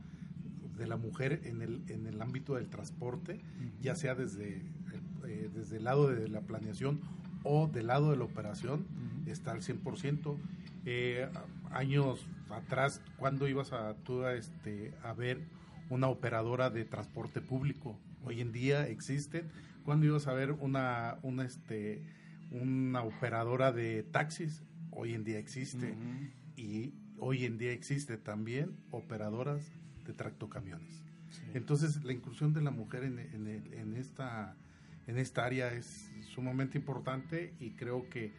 de la mujer en el, en el ámbito del transporte, ya sea desde el, eh, desde el lado de la planeación o del lado de la operación, está al 100%. Eh, años atrás, ¿cuándo ibas a, tú a, este, a ver una operadora de transporte público? Hoy en día existen. ¿Cuándo ibas a ver una, una, este, una operadora de taxis? Hoy en día existe. Y hoy en día existe también operadoras de tractocamiones. Entonces, la inclusión de la mujer en, en esta, en esta área es sumamente importante y creo que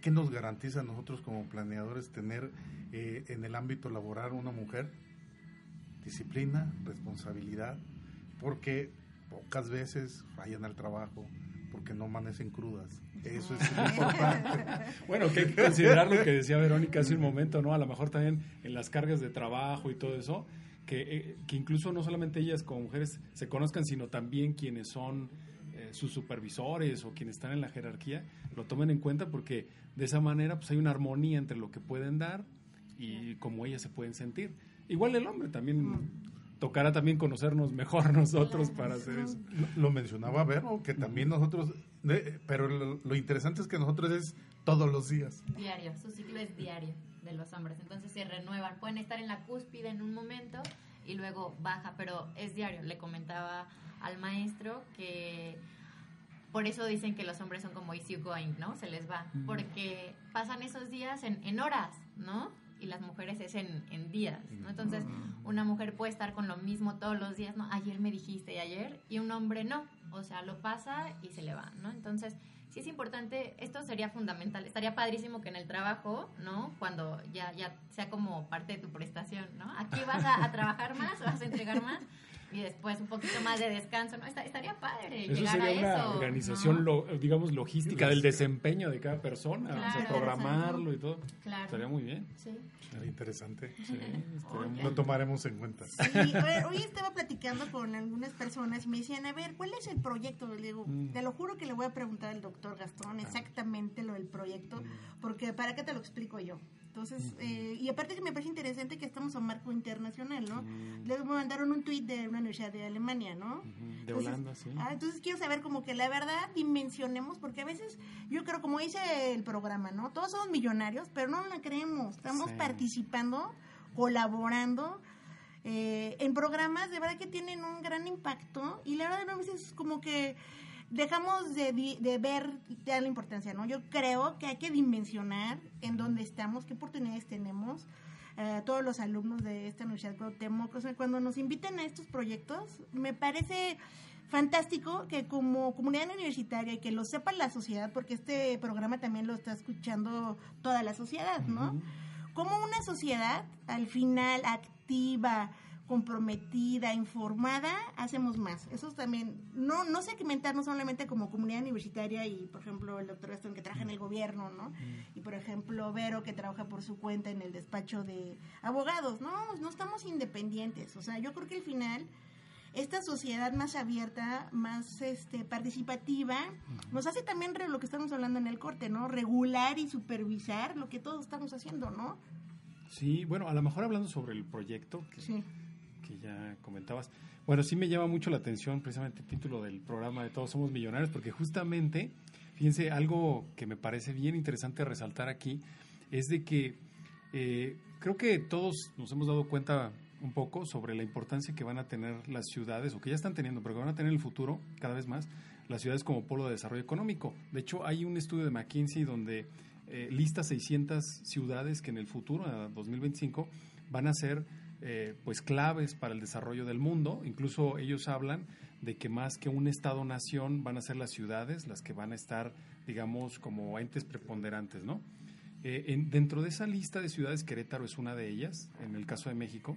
¿qué nos garantiza a nosotros como planeadores tener eh, en el ámbito laboral una mujer? Disciplina, responsabilidad, porque pocas veces fallan al trabajo, porque no amanecen crudas. Eso es importante. Bueno, que hay que considerar lo que decía Verónica hace un momento, ¿no? A lo mejor también en las cargas de trabajo y todo eso, que, eh, que incluso no solamente ellas como mujeres se conozcan, sino también quienes son sus supervisores o quienes están en la jerarquía, lo tomen en cuenta porque de esa manera pues hay una armonía entre lo que pueden dar y cómo ellas se pueden sentir. Igual el hombre también tocará también conocernos mejor nosotros para hacer eso. Lo- Lo mencionaba Vero, que también nosotros, de- pero lo, lo interesante es que nosotros es todos los días. Diario, su ciclo es diario de los hombres, entonces se renuevan, pueden estar en la cúspide en un momento y luego baja, pero es diario. Le comentaba al maestro que por eso dicen que los hombres son como easy going, ¿no? Se les va, porque pasan esos días en, en horas, ¿no? Y las mujeres es en, en días, ¿no? Entonces, una mujer puede estar con lo mismo todos los días, ¿no? Ayer me dijiste y ayer, y un hombre no, o sea, lo pasa y se le va, ¿no? Entonces, sí es importante, esto sería fundamental, estaría padrísimo que en el trabajo, ¿no? Cuando ya, ya sea como parte de tu prestación, ¿no? Aquí vas a, a trabajar más, vas a entregar más, y después un poquito más de descanso, ¿no? Esta- estaría padre Eso llegar sería a una eso. organización, ¿no? lo- digamos, logística del desempeño de cada persona, o sea, programarlo y todo. Claro. Estaría muy bien. Sí. Era interesante. Sí, estaría Lo tomaremos en cuenta. Sí, hoy estaba platicando con algunas personas y me decían, a ver, ¿cuál es el proyecto? Le digo, Mm. te lo juro que le voy a preguntar al doctor Gastón exactamente lo del proyecto, porque para qué te lo explico yo. Entonces, eh, y aparte que me parece interesante que estamos a marco internacional, ¿no? Les mandaron un tuit de una universidad de Alemania, ¿no? De Entonces, Holanda, sí. Ah, entonces quiero saber como que la verdad dimensionemos, porque a veces yo creo, como dice el programa, ¿no? Todos somos millonarios, pero no la creemos. Estamos Sí. participando, colaborando eh, en programas de verdad que tienen un gran impacto y la verdad a veces como que dejamos de, de ver de la importancia, ¿no? Yo creo que hay que dimensionar en dónde estamos, qué oportunidades tenemos. eh, todos los alumnos de esta Universidad Cuauhtémoc, o sea, cuando nos inviten a estos proyectos, me parece fantástico que como comunidad universitaria y que lo sepa la sociedad, porque este programa también lo está escuchando toda la sociedad, ¿no? Como una sociedad, al final, activa, comprometida, informada, hacemos más. Eso también, no, no segmentarnos solamente como comunidad universitaria y, por ejemplo, el doctor Aston que trabaja en el gobierno, ¿no? Y, por ejemplo, Vero que trabaja por su cuenta en el despacho de abogados. No, no estamos independientes. O sea, yo creo que al final esta sociedad más abierta, más este, participativa, nos hace también lo que estamos hablando en el corte, ¿no? Regular y supervisar lo que todos estamos haciendo, ¿no? Sí, bueno, a lo mejor hablando sobre el proyecto que, Sí. Que ya comentabas. Bueno, sí me llama mucho la atención precisamente el título del programa de Todos Somos Millonarios, porque justamente, fíjense, algo que me parece bien interesante resaltar aquí es de que eh, creo que todos nos hemos dado cuenta un poco sobre la importancia que van a tener las ciudades, o que ya están teniendo, pero que van a tener en el futuro cada vez más, las ciudades como polo de desarrollo económico. De hecho, hay un estudio de McKinsey donde eh, lista 600 ciudades que en el futuro, a 2025, van a ser eh, pues claves para el desarrollo del mundo. Incluso ellos hablan de que más que un Estado-nación van a ser las ciudades las que van a estar, digamos, como entes preponderantes, ¿no? Eh, en- dentro de esa lista de ciudades, Querétaro es una de ellas, en el caso de México.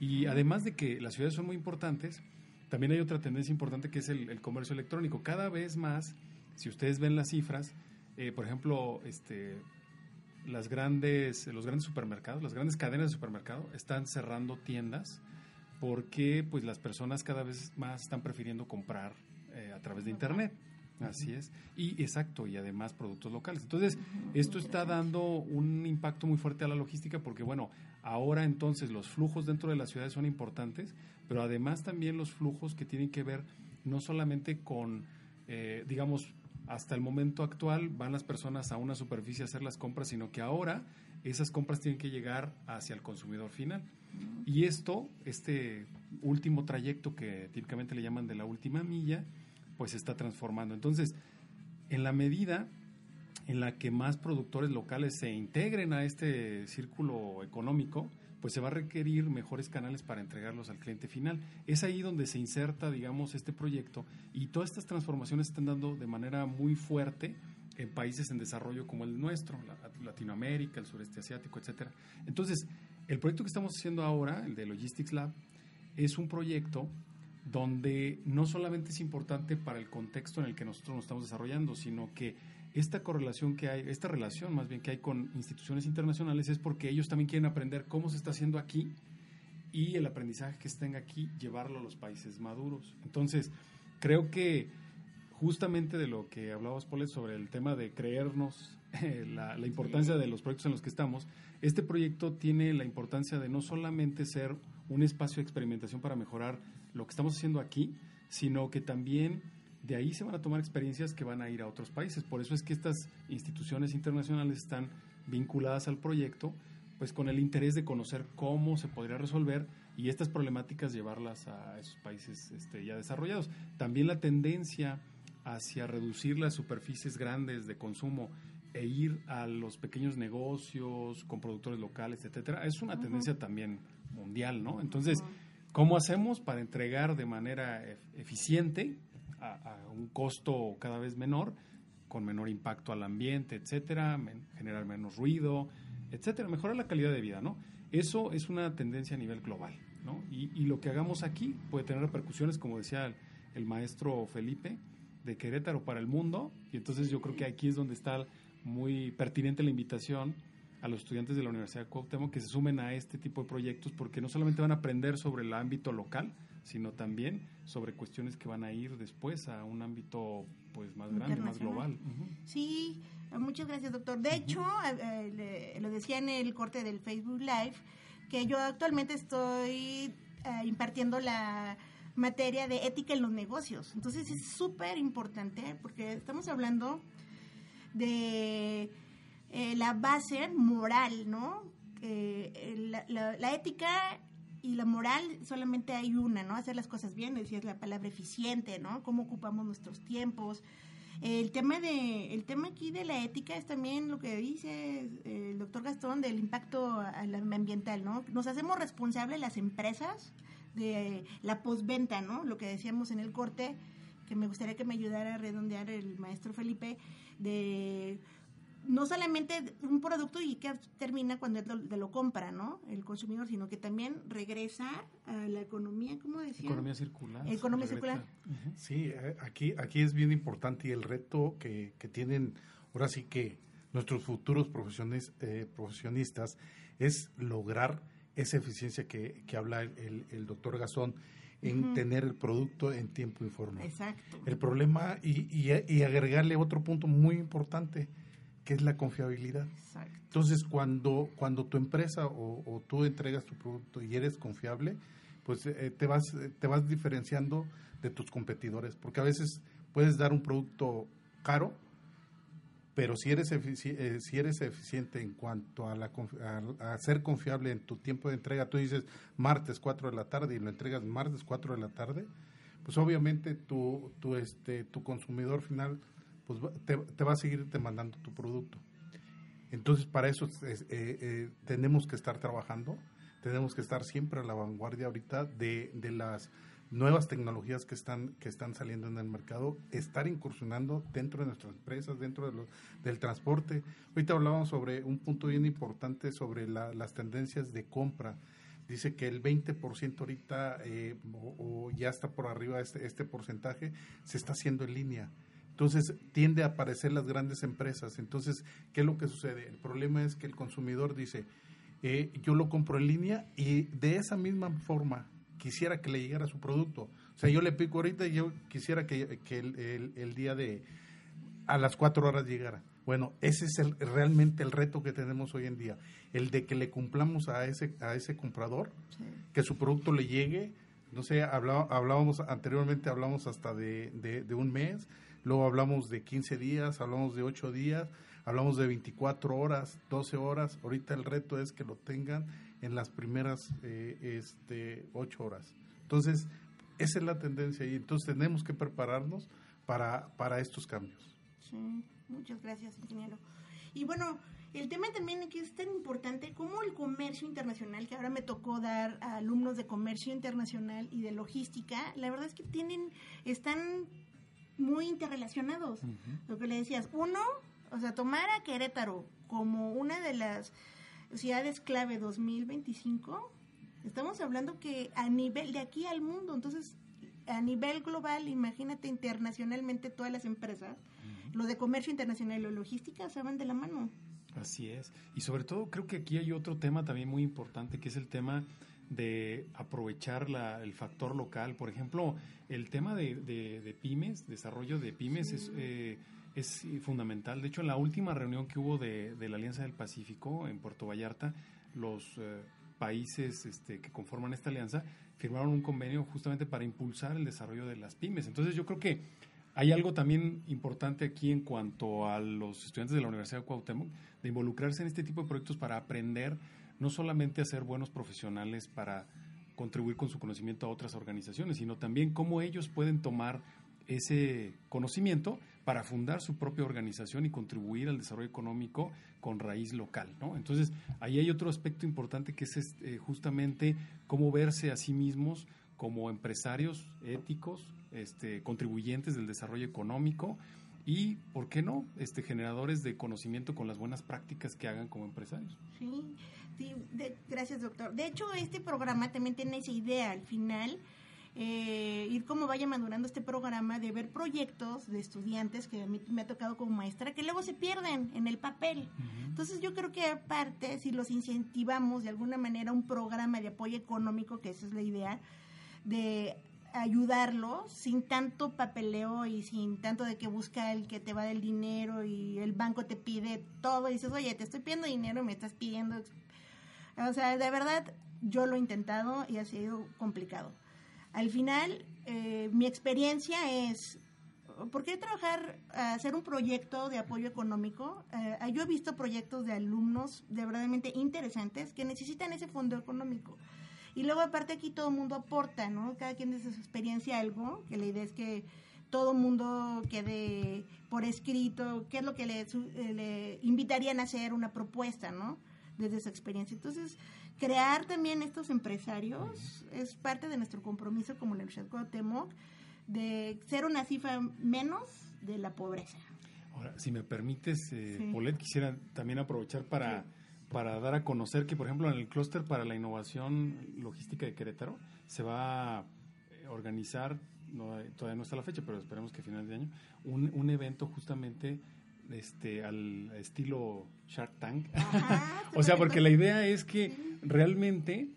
Y además de que las ciudades son muy importantes, también hay otra tendencia importante que es el, el comercio electrónico. Cada vez más, si ustedes ven las cifras, eh, por ejemplo, este, las grandes, los grandes supermercados, las grandes cadenas de supermercado están cerrando tiendas porque pues las personas cada vez más están prefiriendo comprar eh, a través de internet. Así es. Y exacto, y además productos locales. Entonces, esto está dando un impacto muy fuerte a la logística porque, bueno, ahora entonces los flujos dentro de las ciudades son importantes, pero además también los flujos que tienen que ver no solamente con, eh, digamos, hasta el momento actual van las personas a una superficie a hacer las compras, sino que ahora esas compras tienen que llegar hacia el consumidor final. Y esto, este último trayecto que típicamente le llaman de la última milla, pues se está transformando. Entonces, en la medida en la que más productores locales se integren a este círculo económico, pues se va a requerir mejores canales para entregarlos al cliente final. Es ahí donde se inserta, digamos, este proyecto y todas estas transformaciones están dando de manera muy fuerte en países en desarrollo como el nuestro, la- Latinoamérica, el sureste asiático, etcétera. Entonces, el proyecto que estamos haciendo ahora, el de Logistics Lab, es un proyecto donde no solamente es importante para el contexto en el que nosotros nos estamos desarrollando, sino que esta correlación que hay, esta relación más bien que hay con instituciones internacionales es porque ellos también quieren aprender cómo se está haciendo aquí y el aprendizaje que tenga aquí llevarlo a los países maduros. Entonces, creo que justamente de lo que hablabas, Paul, sobre el tema de creernos eh, la importancia de los proyectos en los que estamos, este proyecto tiene la importancia de no solamente ser un espacio de experimentación para mejorar lo que estamos haciendo aquí, sino que también de ahí se van a tomar experiencias que van a ir a otros países. Por eso es que estas instituciones internacionales están vinculadas al proyecto, pues con el interés de conocer cómo se podría resolver y estas problemáticas llevarlas a esos países este, ya desarrollados. También la tendencia hacia reducir las superficies grandes de consumo e ir a los pequeños negocios con productores locales, etcétera, es una tendencia también mundial, ¿no? Entonces, ¿cómo hacemos para entregar de manera ef- eficiente a, un costo cada vez menor, con menor impacto al ambiente, etcétera, men- generar menos ruido, etcétera, mejorar la calidad de vida, ¿no? Eso es una tendencia a nivel global, ¿no? Y, lo que hagamos aquí puede tener repercusiones, como decía el, el maestro Felipe, de Querétaro para el mundo, y entonces yo creo que aquí es donde está muy pertinente la invitación a los estudiantes de la Universidad de Cuauhtémoc que se sumen a este tipo de proyectos porque no solamente van a aprender sobre el ámbito local, sino también sobre cuestiones que van a ir después a un ámbito pues más grande, más global. Sí, muchas gracias, doctor. De hecho, eh, eh, le- lo decía en el corte del Facebook Live, que yo actualmente estoy eh, impartiendo la materia de ética en los negocios. Entonces es súper importante porque estamos hablando de eh, la base moral, ¿no? Eh, la, la- la ética y la moral solamente hay una, ¿no? Hacer las cosas bien, decías la palabra eficiente, ¿no? Cómo ocupamos nuestros tiempos. El tema de el tema aquí de la ética es también lo que dice eh, el doctor Gastón del impacto al ambiental, ¿no? Nos hacemos responsables las empresas de la postventa, ¿no? Lo que decíamos en el corte, que me gustaría que me ayudara a redondear el maestro Felipe, de no solamente un producto y que termina cuando él lo, de lo compra, ¿no? El consumidor, sino que también regresa a la economía, ¿cómo decía? Economía circular. Economía regresa. circular. Sí, eh, aquí, aquí es bien importante y el reto que, que tienen ahora sí que nuestros futuros profesiones, eh, profesionistas es lograr esa eficiencia que, que habla el, el doctor Gastón en tener el producto en tiempo y forma. Exacto. El problema, y, y, y agregarle otro punto muy importante, que es la confiabilidad. Exacto. Entonces, cuando, cuando tu empresa o, o tú entregas tu producto y eres confiable, pues eh, te, vas, te vas diferenciando de tus competidores, porque a veces puedes dar un producto caro, pero si eres, eh, si eres eficiente en cuanto a, la, a ser confiable en tu tiempo de entrega, tú dices martes 4 de la tarde y lo entregas martes 4 de la tarde, pues obviamente tu, tu, este, tu consumidor final pues te, te va a seguir demandando tu producto. Entonces, para eso es- eh, eh, tenemos que estar trabajando, tenemos que estar siempre a la vanguardia ahorita de, de las nuevas tecnologías que están, que están saliendo en el mercado, estar incursionando dentro de nuestras empresas, dentro de lo- del transporte. Ahorita hablábamos sobre un punto bien importante sobre la- las tendencias de compra. Dice que el 20% ahorita, eh, o, o ya está por arriba este, este porcentaje, se está haciendo en línea. Entonces tiende a aparecer las grandes empresas. Entonces, ¿qué es lo que sucede? El problema es que el consumidor dice, eh, yo lo compro en línea y de esa misma forma quisiera que le llegara su producto. O sea, yo le pico ahorita y yo quisiera que, que el, el- el día de a las cuatro horas llegara. Bueno, ese es el, realmente el reto que tenemos hoy en día, el de que le cumplamos a ese, a ese comprador, que su producto le llegue. No sé, hablá- hablábamos anteriormente, hablamos hasta de, de- de un mes, luego hablamos de 15 días, hablamos de 8 días, hablamos de 24 horas, 12 horas. Ahorita el reto es que lo tengan en las primeras eh, este, 8 horas. Entonces, esa es la tendencia y entonces tenemos que prepararnos para, para estos cambios. Sí, muchas gracias, ingeniero. Y bueno, el tema también que es tan importante como el comercio internacional, que ahora me tocó dar a alumnos de comercio internacional y de logística, la verdad es que tienen, están muy interrelacionados. Lo que le decías, uno, o sea, tomar a Querétaro como una de las ciudades clave 2025, estamos hablando que a nivel de aquí al mundo, entonces a nivel global, imagínate internacionalmente todas las empresas, lo de comercio internacional y lo logística se van de la mano. Así es. Y sobre todo creo que aquí hay otro tema también muy importante, que es el tema de aprovechar la- el factor local. Por ejemplo, el tema de, de- de pymes, desarrollo de pymes es, eh, es fundamental. De hecho, en la última reunión que hubo de, de la Alianza del Pacífico en Puerto Vallarta, los eh, países este, que conforman esta alianza firmaron un convenio justamente para impulsar el desarrollo de las pymes. Entonces yo creo que hay algo también importante aquí en cuanto a los estudiantes de la Universidad de Cuauhtémoc, de involucrarse en este tipo de proyectos para aprender no solamente a ser buenos profesionales para contribuir con su conocimiento a otras organizaciones, sino también cómo ellos pueden tomar ese conocimiento para fundar su propia organización y contribuir al desarrollo económico con raíz local, ¿no? Entonces, ahí hay otro aspecto importante que es este, justamente cómo verse a sí mismos como empresarios éticos, este, contribuyentes del desarrollo económico y, ¿por qué no?, este, generadores de conocimiento con las buenas prácticas que hagan como empresarios. Sí, sí, de- gracias doctor. De hecho, este programa también tiene esa idea al final, eh, ir como vaya madurando este programa de ver proyectos de estudiantes que a mí me ha tocado como maestra que luego se pierden en el papel. Entonces yo creo que aparte, si los incentivamos de alguna manera un programa de apoyo económico, que esa es la idea, de ayudarlos sin tanto papeleo y sin tanto de que busca el que te va del dinero y el banco te pide todo y dices, oye, te estoy pidiendo dinero y me estás pidiendo... O sea, de verdad, yo lo he intentado y ha sido complicado. Al final, eh, mi experiencia es, ¿por qué trabajar, hacer un proyecto de apoyo económico? Eh, yo he visto proyectos de alumnos de verdaderamente interesantes que necesitan ese fondo económico. Y luego aparte aquí todo el mundo aporta, ¿no? Cada quien desde su experiencia algo, que la idea es que todo el mundo quede por escrito, qué es lo que le, eh, le invitarían a hacer una propuesta, ¿no? Desde su experiencia. Entonces, crear también estos empresarios es parte de nuestro compromiso como la Universidad Cuauhtémoc de ser una cifra menos de la pobreza. Ahora, si me permites, eh, Sí. Paulette, quisiera también aprovechar para, para dar a conocer que, por ejemplo, en el clúster para la innovación logística de Querétaro se va a eh, organizar, no, todavía no está la fecha, pero esperemos que a final de año, un, un evento justamente este, al estilo Shark Tank. Ajá, o sea, porque la idea es que realmente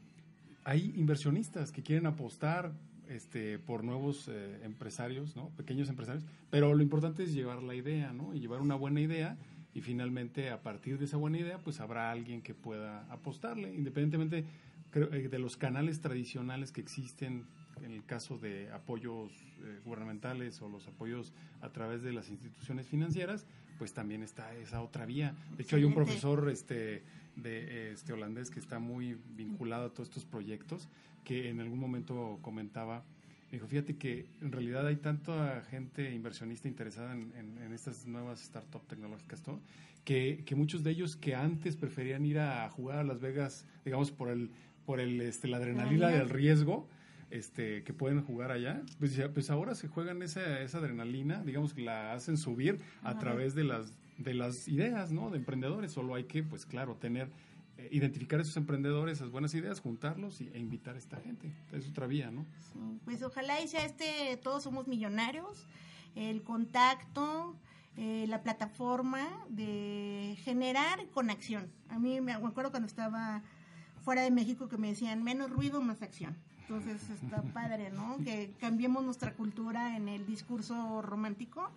hay inversionistas que quieren apostar este, por nuevos eh, empresarios, ¿no? pequeños empresarios, pero lo importante es llevar la idea, ¿no? y llevar una buena idea y finalmente a partir de esa buena idea pues habrá alguien que pueda apostarle, independientemente eh, de los canales tradicionales que existen en el caso de apoyos eh, gubernamentales o los apoyos a través de las instituciones financieras, pues también está esa otra vía. De hecho, hay un profesor este, de, este holandés que está muy vinculado a todos estos proyectos, que en algún momento comentaba, me dijo, fíjate que en realidad hay tanta gente inversionista interesada en, en- en estas nuevas startups tecnológicas, todo, que, que muchos de ellos que antes preferían ir a jugar a Las Vegas, digamos, por el por el este la Adrenalina. del riesgo, este que pueden jugar allá, pues, ya- pues ahora se juegan esa, esa adrenalina, digamos que la hacen subir a Ajá. través de las de las ideas, ¿no? De emprendedores, solo hay que, pues claro, tener eh, identificar esos emprendedores, esas buenas ideas, juntarlos y, e invitar a esta gente. Es otra vía, ¿no? Sí, Pues ojalá y sea este, todos somos millonarios, el contacto, eh, la plataforma de generar conexión. A mí me acuerdo cuando estaba fuera de México que me decían menos ruido, más acción. Entonces está padre, ¿no? Que cambiemos nuestra cultura en el discurso romántico.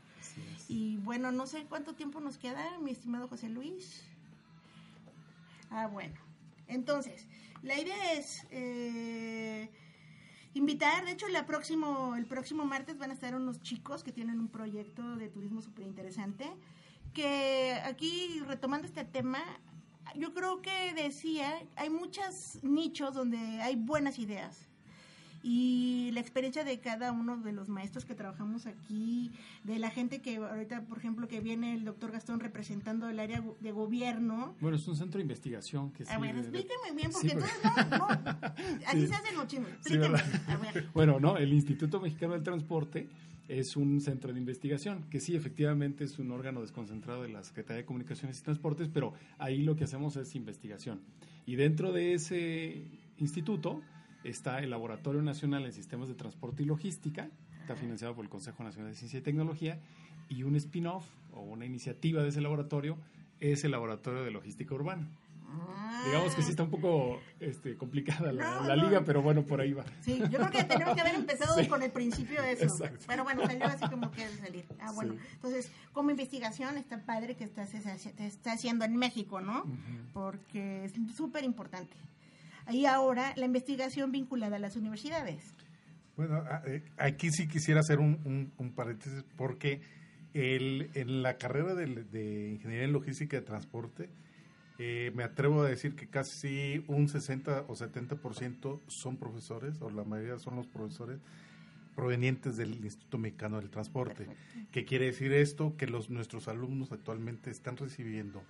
Y bueno, no sé cuánto tiempo nos queda, mi estimado José Luis. Ah, bueno. Entonces, la idea es eh, invitar, de hecho, la próximo, el próximo martes van a estar unos chicos que tienen un proyecto de turismo súper interesante, que aquí, retomando este tema, yo creo que decía, hay muchos nichos donde hay buenas ideas. Y la experiencia de cada uno de los maestros que trabajamos aquí, de la gente que ahorita, por ejemplo, que viene el doctor Gastón representando el área de gobierno, Bueno, es un centro de investigación que sí. a ver, explíqueme bien, porque Sí, entonces no, no, así Sí. se hacen los. Sí, Explíqueme. ¿verdad? a ver. Bueno, no, el Instituto Mexicano del Transporte es un centro de investigación, que sí, efectivamente es un órgano desconcentrado de la Secretaría de Comunicaciones y Transportes, pero ahí lo que hacemos es investigación. Y dentro de ese instituto está el Laboratorio Nacional en Sistemas de Transporte y Logística, está financiado por el Consejo Nacional de Ciencia y Tecnología, y un spin-off o una iniciativa de ese laboratorio es el Laboratorio de Logística Urbana. Digamos que sí está un poco este, complicada la, No, la no. liga, pero bueno, por ahí va. Sí, yo creo que tenemos que haber empezado Sí. con el principio de eso. Exacto. Pero bueno, salió así como que salir. Ah, bueno. Sí. Entonces, como investigación está padre que estás, te está haciendo en México, ¿no? Porque es súper importante. Y ahora la investigación vinculada a las universidades. Bueno, eh, aquí sí quisiera hacer un, un- un paréntesis porque el, en la carrera de, de Ingeniería en Logística de Transporte, eh, me atrevo a decir que casi un 60 o 70% son profesores, o la mayoría son los profesores provenientes del Instituto Mexicano del Transporte. ¿Qué quiere decir esto? Que los, nuestros alumnos actualmente están recibiendo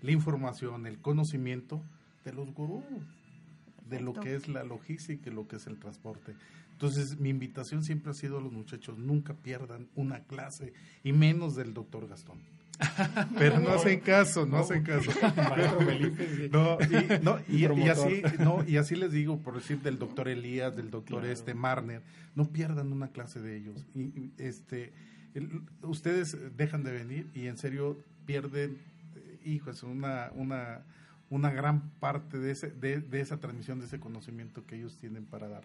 la información, el conocimiento de los gurús, de lo que es la logística y lo que es el transporte. Entonces, mi invitación siempre ha sido a los muchachos, nunca pierdan una clase, y menos del doctor Gastón. Pero no hacen caso, no hacen caso. No, y, no, y- y Promotor. así, no, y así les digo, por decir del doctor Elías, del doctor Claro. este Marner, no pierdan una clase de ellos. Y, y, este, el- ustedes dejan de venir y en serio pierden, eh, hijos, una, una, una gran parte de, ese, de, esa transmisión, de ese conocimiento que ellos tienen para dar.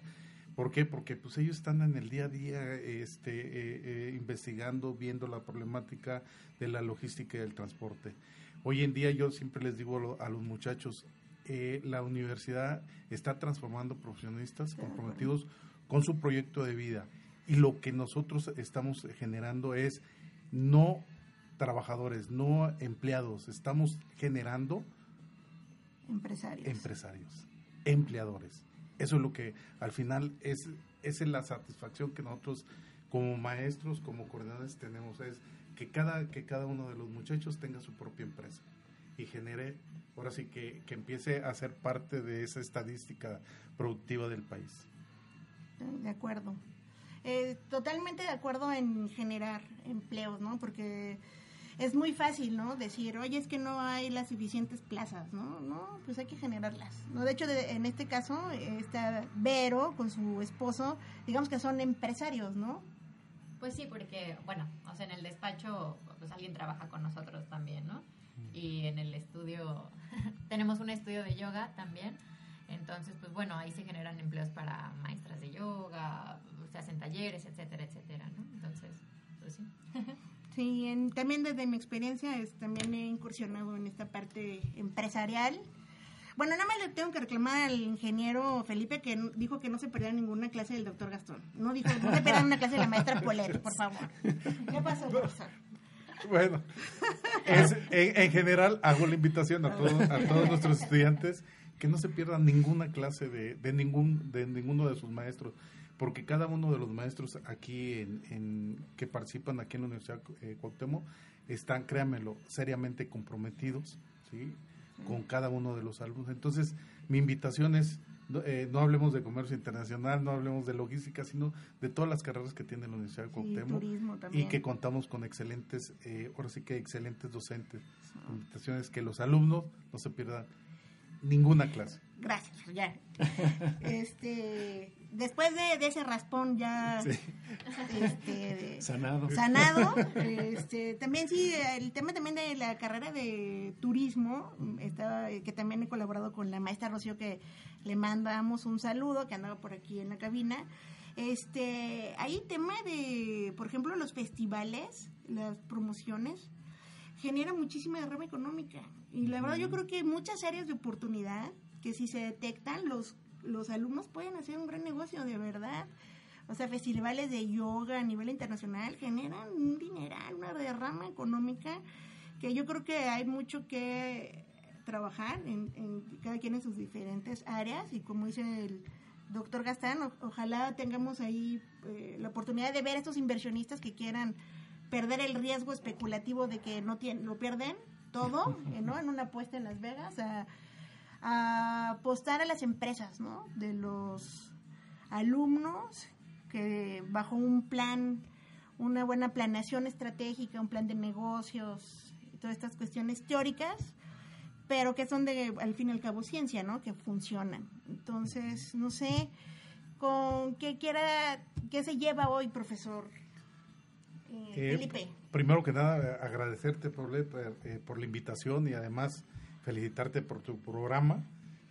¿Por qué? Porque pues ellos están en el día a día este, eh, eh, investigando, viendo la problemática de la logística y del transporte. Hoy en día yo siempre les digo a los muchachos, eh, la universidad está transformando profesionistas comprometidos con su proyecto de vida y lo que nosotros estamos generando es no trabajadores, no empleados, estamos generando Empresarios. empresarios, empleadores. Eso es lo que al final es, es la satisfacción que nosotros como maestros, como coordinadores tenemos, es que cada, que cada uno de los muchachos tenga su propia empresa y genere, ahora sí que, que empiece a ser parte de esa estadística productiva del país. De acuerdo. Eh, totalmente de acuerdo en generar empleos, ¿no? Porque es muy fácil, ¿no? Decir, oye, es que no hay las suficientes plazas, ¿no? No, pues hay que generarlas, ¿no? De hecho, de- en este caso, está Vero con su esposo, digamos que son empresarios, ¿no? Pues sí, porque, bueno, o sea, en el despacho, pues alguien trabaja con nosotros también, ¿no? Y en el estudio, tenemos un estudio de yoga también. Entonces, pues bueno, ahí se generan empleos para maestras de yoga, se hacen talleres, etcétera, etcétera, ¿no? Entonces, pues sí. Sí, en- también desde mi experiencia es, también he incursionado en esta parte empresarial. Bueno, nada más le tengo que reclamar al ingeniero Felipe que dijo que no se perdiera ninguna clase del doctor Gastón. No dijo, no se perdiera una clase de la maestra Polet, por favor. ¿Qué pasó, profesor? Bueno, es- en, en general hago la invitación a todos, a todos nuestros estudiantes que no se pierdan ninguna clase de, de ningún de ninguno de sus maestros, porque cada uno de los maestros aquí en, en- que participan aquí en la Universidad eh, Cuauhtémoc están, créanmelo, seriamente comprometidos, ¿sí? con cada uno de los alumnos. Entonces, mi invitación es, no, eh, no hablemos de comercio internacional, no hablemos de logística, sino de todas las carreras que tiene la Universidad de Sí, Cuauhtémoc turismo y que contamos con excelentes, eh, ahora sí que excelentes docentes. Invitación es que los alumnos no se pierdan ninguna clase. Gracias, ya. Este, después de, de ese raspón ya Sí. este, de- Sanado. sanado, este, también sí, el tema también de la carrera de turismo, estaba, que también he colaborado con la maestra Rocío, que le mandamos un saludo, que andaba por aquí en la cabina. Este, hay tema de, por ejemplo, los festivales, las promociones, genera muchísima derrama económica. Y la verdad yo creo que hay muchas áreas de oportunidad que si se detectan, los, los alumnos pueden hacer un gran negocio, de verdad. O sea, festivales de yoga a nivel internacional generan un dineral, una derrama económica que yo creo que hay mucho que trabajar en, en cada quien en sus diferentes áreas y como dice el doctor Gastán, o- ojalá tengamos ahí eh, la oportunidad de ver a estos inversionistas que quieran perder el riesgo especulativo de que no tienen, lo pierden todo, eh, ¿no? En una apuesta en Las Vegas, a, a apostar a las empresas, ¿no? De los alumnos que bajo un plan, una buena planeación estratégica, un plan de negocios, y todas estas cuestiones teóricas, pero que son de, al fin y al cabo, ciencia, ¿no? Que funcionan. Entonces, no sé, con qué quiera, qué se lleva hoy, profesor Eh, Felipe. Primero que nada, eh, agradecerte por, la- eh, por la invitación y además felicitarte por tu programa.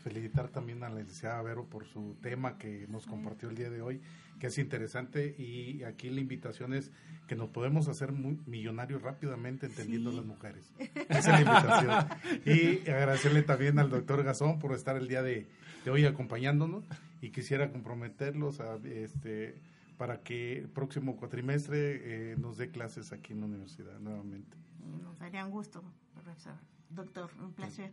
Felicitar también a la licenciada Vero por su tema que nos compartió el día de hoy, que es interesante. Y aquí la invitación es que nos podemos hacer muy millonarios rápidamente entendiendo Sí. a las mujeres. Esa es la invitación. Y agradecerle también al doctor Gazón por estar el día de, de hoy acompañándonos. Y quisiera comprometerlos a este para que el próximo cuatrimestre eh, nos dé clases aquí en la universidad nuevamente. Nos daría un gusto, profesor. Doctor, un placer.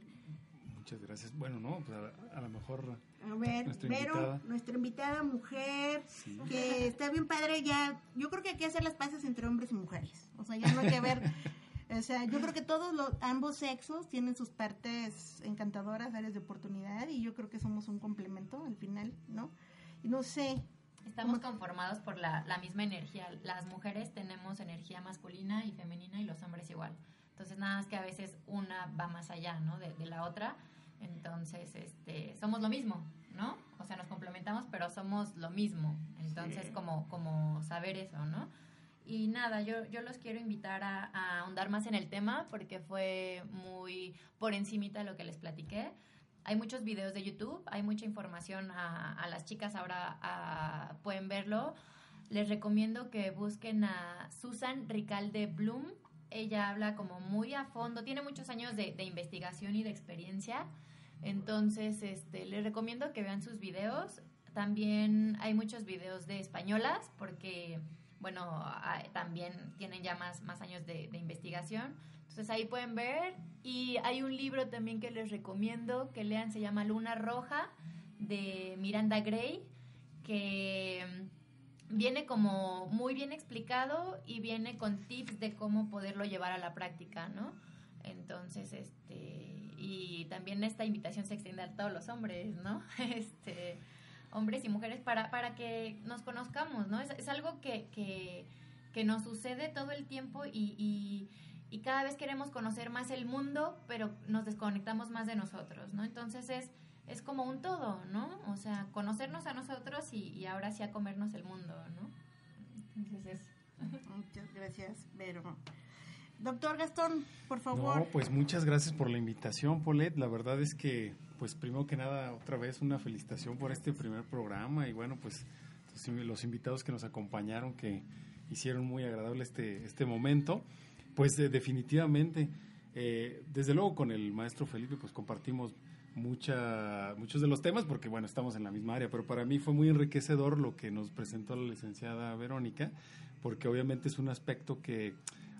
Muchas gracias. Bueno, no, pues a, a lo mejor A ver, Nuestra Vero, invitada. nuestra invitada mujer, que está bien padre ya. Yo creo que hay que hacer las paces entre hombres y mujeres. O sea, ya no hay que ver. O sea, yo creo que todos los, ambos sexos tienen sus partes encantadoras, áreas de oportunidad, y yo creo que somos un complemento al final, ¿no? Y no sé. Estamos conformados por la, la misma energía. Las mujeres tenemos energía masculina y femenina y los hombres igual. Entonces, nada más que a veces una va más allá, ¿no? De, de la otra. Entonces, este, somos lo mismo, ¿no? O sea, nos complementamos, pero somos lo mismo. Entonces, Sí. como, como saber eso, ¿no? Y nada, yo, yo los quiero invitar a, a ahondar más en el tema porque fue muy por encimita lo que les platiqué. Hay muchos videos de YouTube, hay mucha información a, las chicas ahora pueden verlo. Les recomiendo que busquen a Susan Ricalde Bloom. Ella habla como muy a fondo, tiene muchos años de, de investigación y de experiencia. Entonces, este, les recomiendo que vean sus videos. También hay muchos videos de españolas porque, bueno, también tienen ya más, más años de, de investigación. Entonces ahí pueden ver. Y hay un libro también que les recomiendo que lean, se llama Luna Roja de Miranda Gray, que mm, viene como muy bien explicado y viene con tips de cómo poderlo llevar a la práctica, ¿no? Entonces, este, y también esta invitación se extiende a todos los hombres, ¿no? Este, hombres y mujeres para, para que nos conozcamos, ¿no? Es, es algo que, que, que nos sucede todo el tiempo y, y, y cada vez queremos conocer más el mundo, pero nos desconectamos más de nosotros, ¿no? Entonces es, es como un todo, ¿no? O sea, conocernos a nosotros y, y ahora sí a comernos el mundo, ¿no? Entonces es... Muchas gracias, Vero. Doctor Gastón, por favor. No, pues muchas gracias por la invitación, Polet. La verdad es que, pues primero que nada, otra vez una felicitación por este primer programa y bueno, pues los- invitados que nos acompañaron, que, hicieron muy agradable este, este momento. Pues eh, definitivamente, eh, desde luego con el maestro Felipe, pues compartimos mucha, muchos de los temas, porque bueno, estamos en la misma área, pero para mí fue muy enriquecedor lo que nos presentó la licenciada Verónica, porque obviamente es un aspecto que,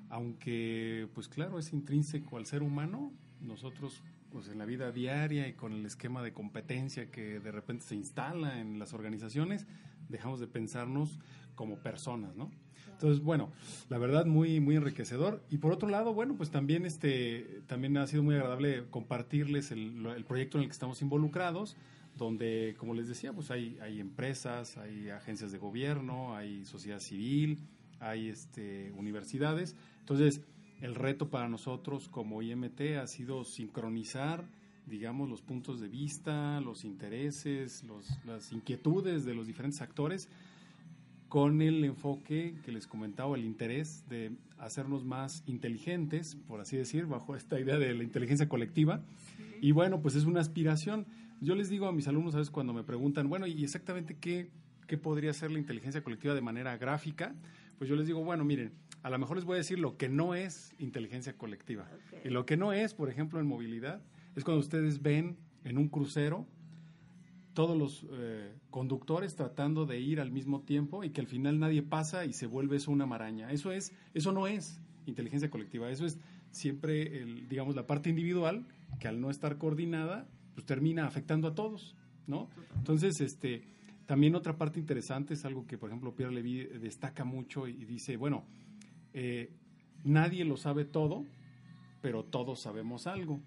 aunque pues claro, es intrínseco al ser humano, nosotros pues en la vida diaria y con el esquema de competencia que de repente se instala en las organizaciones, dejamos de pensarnos como personas, ¿no? Entonces, bueno, la verdad muy muy enriquecedor y por otro lado, bueno, pues también este también ha sido muy agradable compartirles el, el proyecto en el que estamos involucrados, donde como les decía, pues hay hay empresas, hay agencias de gobierno, hay sociedad civil, hay este universidades. Entonces, el reto para nosotros como IMT ha sido sincronizar digamos, los puntos de vista, los intereses, los- las inquietudes de los diferentes actores con el enfoque que les comentaba, el interés de hacernos más inteligentes, por así decir, bajo esta idea de la inteligencia colectiva. Y bueno, pues es una aspiración. Yo les digo a mis alumnos a veces cuando me preguntan, bueno, ¿y exactamente qué, qué podría ser la inteligencia colectiva de manera gráfica? Pues yo les digo, bueno, miren, a lo mejor les voy a decir lo que no es inteligencia colectiva. Y lo que no es, por ejemplo, en movilidad, es cuando ustedes ven en un crucero todos los eh, conductores tratando de ir al mismo tiempo y que al final nadie pasa y se vuelve eso una maraña. Eso es, eso no es inteligencia colectiva, eso es siempre, el, digamos, la parte individual que al no estar coordinada, pues termina afectando a todos, ¿no? Entonces, este, también otra parte interesante es algo que, por ejemplo, Pierre Levy destaca mucho y dice, bueno, eh, nadie lo sabe todo, pero todos sabemos algo.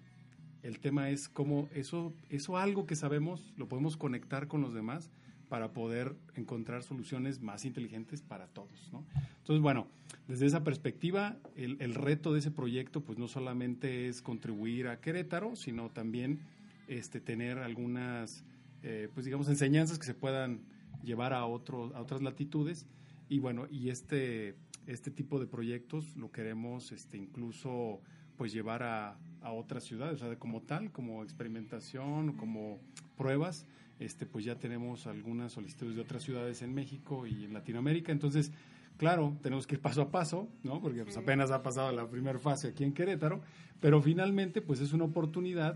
El tema es cómo eso, eso algo que sabemos lo podemos conectar con los demás para poder encontrar soluciones más inteligentes para todos. ¿no? Entonces, bueno, desde esa perspectiva, el, el, reto de ese proyecto pues no solamente es contribuir a Querétaro, sino también este, tener algunas, eh, pues digamos, enseñanzas que se puedan llevar a, otro, a otras latitudes. Y bueno, y este, este tipo de proyectos lo queremos este, incluso pues llevar a, a otras ciudades, o sea, como tal, como experimentación, como pruebas, este, pues ya tenemos algunas solicitudes de otras ciudades en México y en Latinoamérica, entonces, claro, tenemos que ir paso a paso, ¿no? Porque pues, apenas ha pasado la primera fase aquí en Querétaro, pero finalmente, pues es una oportunidad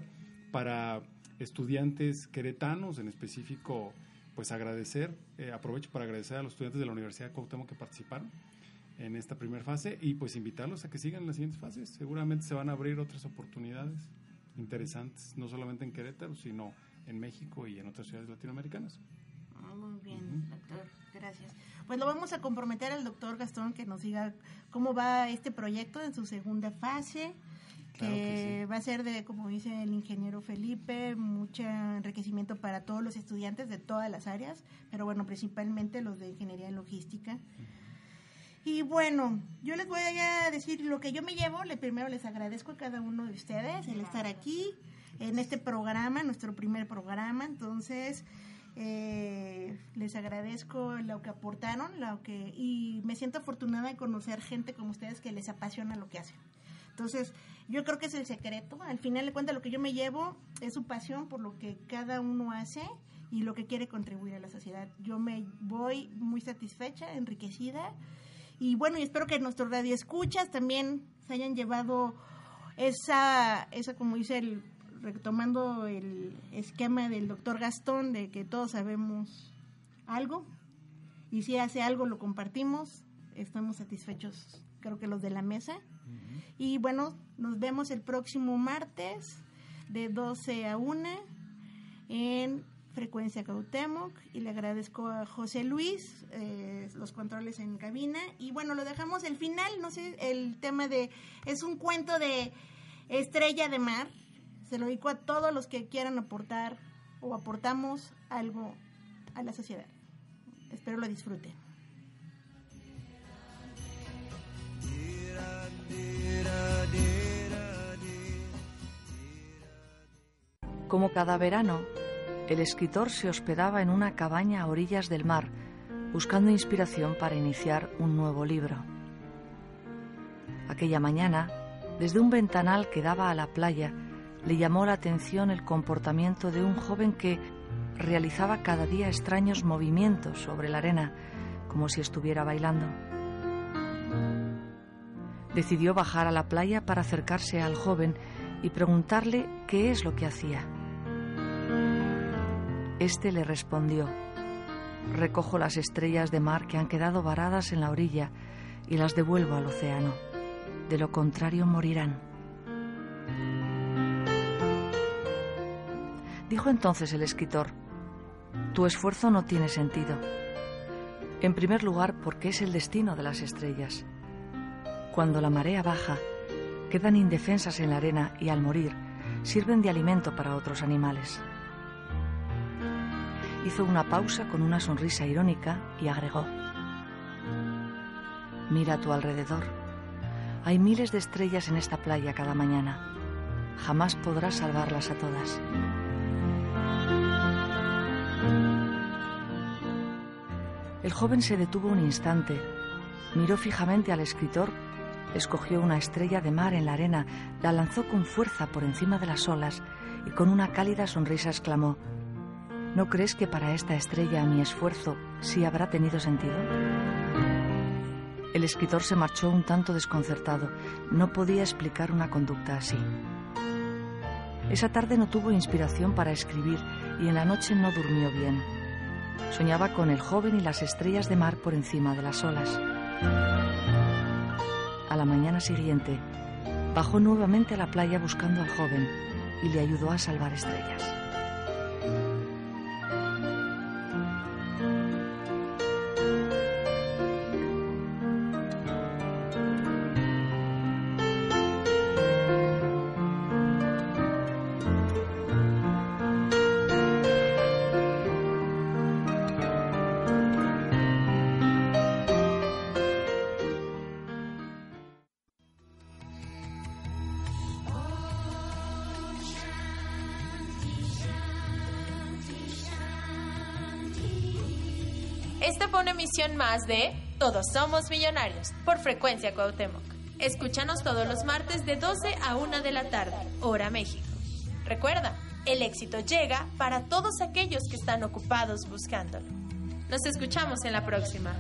para estudiantes queretanos, en específico, pues agradecer, eh, aprovecho para agradecer a los estudiantes de la Universidad de Cuauhtémoc que participaron, en esta primera fase y pues invitarlos a que sigan las siguientes fases. Seguramente se van a abrir otras oportunidades interesantes, no solamente en Querétaro, sino en México y en otras ciudades latinoamericanas. Ah, muy bien, uh -huh. doctor. Gracias. Pues lo vamos a comprometer al doctor Gastón que nos diga cómo va este proyecto en su segunda fase. Que, claro que sí. va a ser de, como dice el ingeniero Felipe, mucho enriquecimiento para todos los estudiantes de todas las áreas, pero bueno, principalmente los de ingeniería en logística. Uh -huh. Y bueno, yo les voy a decir lo que yo me llevo. Le primero les agradezco a cada uno de ustedes el estar aquí en este programa, nuestro primer programa. Entonces, eh, les agradezco lo que aportaron lo que, y me siento afortunada de conocer gente como ustedes que les apasiona lo que hacen. Entonces, yo creo que es el secreto. Al final de cuentas, lo que yo me llevo es su pasión por lo que cada uno hace y lo que quiere contribuir a la sociedad. Yo me voy muy satisfecha, enriquecida y bueno, y espero que nuestros radioescuchas también se hayan llevado esa, esa como dice, el, retomando el esquema del doctor Gastón, de que todos sabemos algo, y si hace algo lo compartimos, estamos satisfechos, creo que los de la mesa. Uh -huh. Y bueno, nos vemos el próximo martes de 12 a 1 en Frecuencia Cautemoc y le agradezco a José Luis eh, los controles en cabina. Y bueno lo dejamos el final no sé el tema de es un cuento de Estrella de Mar. Se lo dedico a todos los que quieran aportar o aportamos algo a la sociedad. Espero lo disfruten. Como cada verano el escritor se hospedaba en una cabaña a orillas del mar, buscando inspiración para iniciar un nuevo libro. Aquella mañana, desde un ventanal que daba a la playa, le llamó la atención el comportamiento de un joven que realizaba cada día extraños movimientos sobre la arena, como si estuviera bailando. Decidió bajar a la playa para acercarse al joven y preguntarle qué es lo que hacía. Este le respondió, recojo las estrellas de mar que han quedado varadas en la orilla y las devuelvo al océano. De lo contrario morirán. Dijo entonces el escritor, tu esfuerzo no tiene sentido. En primer lugar, porque es el destino de las estrellas. Cuando la marea baja, quedan indefensas en la arena y al morir sirven de alimento para otros animales. Hizo una pausa con una sonrisa irónica y agregó, Mira a tu alrededor. Hay miles de estrellas en esta playa cada mañana. Jamás podrás salvarlas a todas. El joven se detuvo un instante, miró fijamente al escritor, escogió una estrella de mar en la arena, la lanzó con fuerza por encima de las olas y con una cálida sonrisa exclamó, ¿No crees que para esta estrella mi esfuerzo sí habrá tenido sentido? El escritor se marchó un tanto desconcertado. No podía explicar una conducta así. Esa tarde no tuvo inspiración para escribir y en la noche no durmió bien. Soñaba con el joven y las estrellas de mar por encima de las olas. A la mañana siguiente, bajó nuevamente a la playa buscando al joven y le ayudó a salvar estrellas. Más de Todos Somos Millonarios por Frecuencia Cuauhtémoc. Escúchanos todos los martes de 12 a 1 de la tarde, hora México. Recuerda, el éxito llega para todos aquellos que están ocupados buscándolo. Nos escuchamos en la próxima.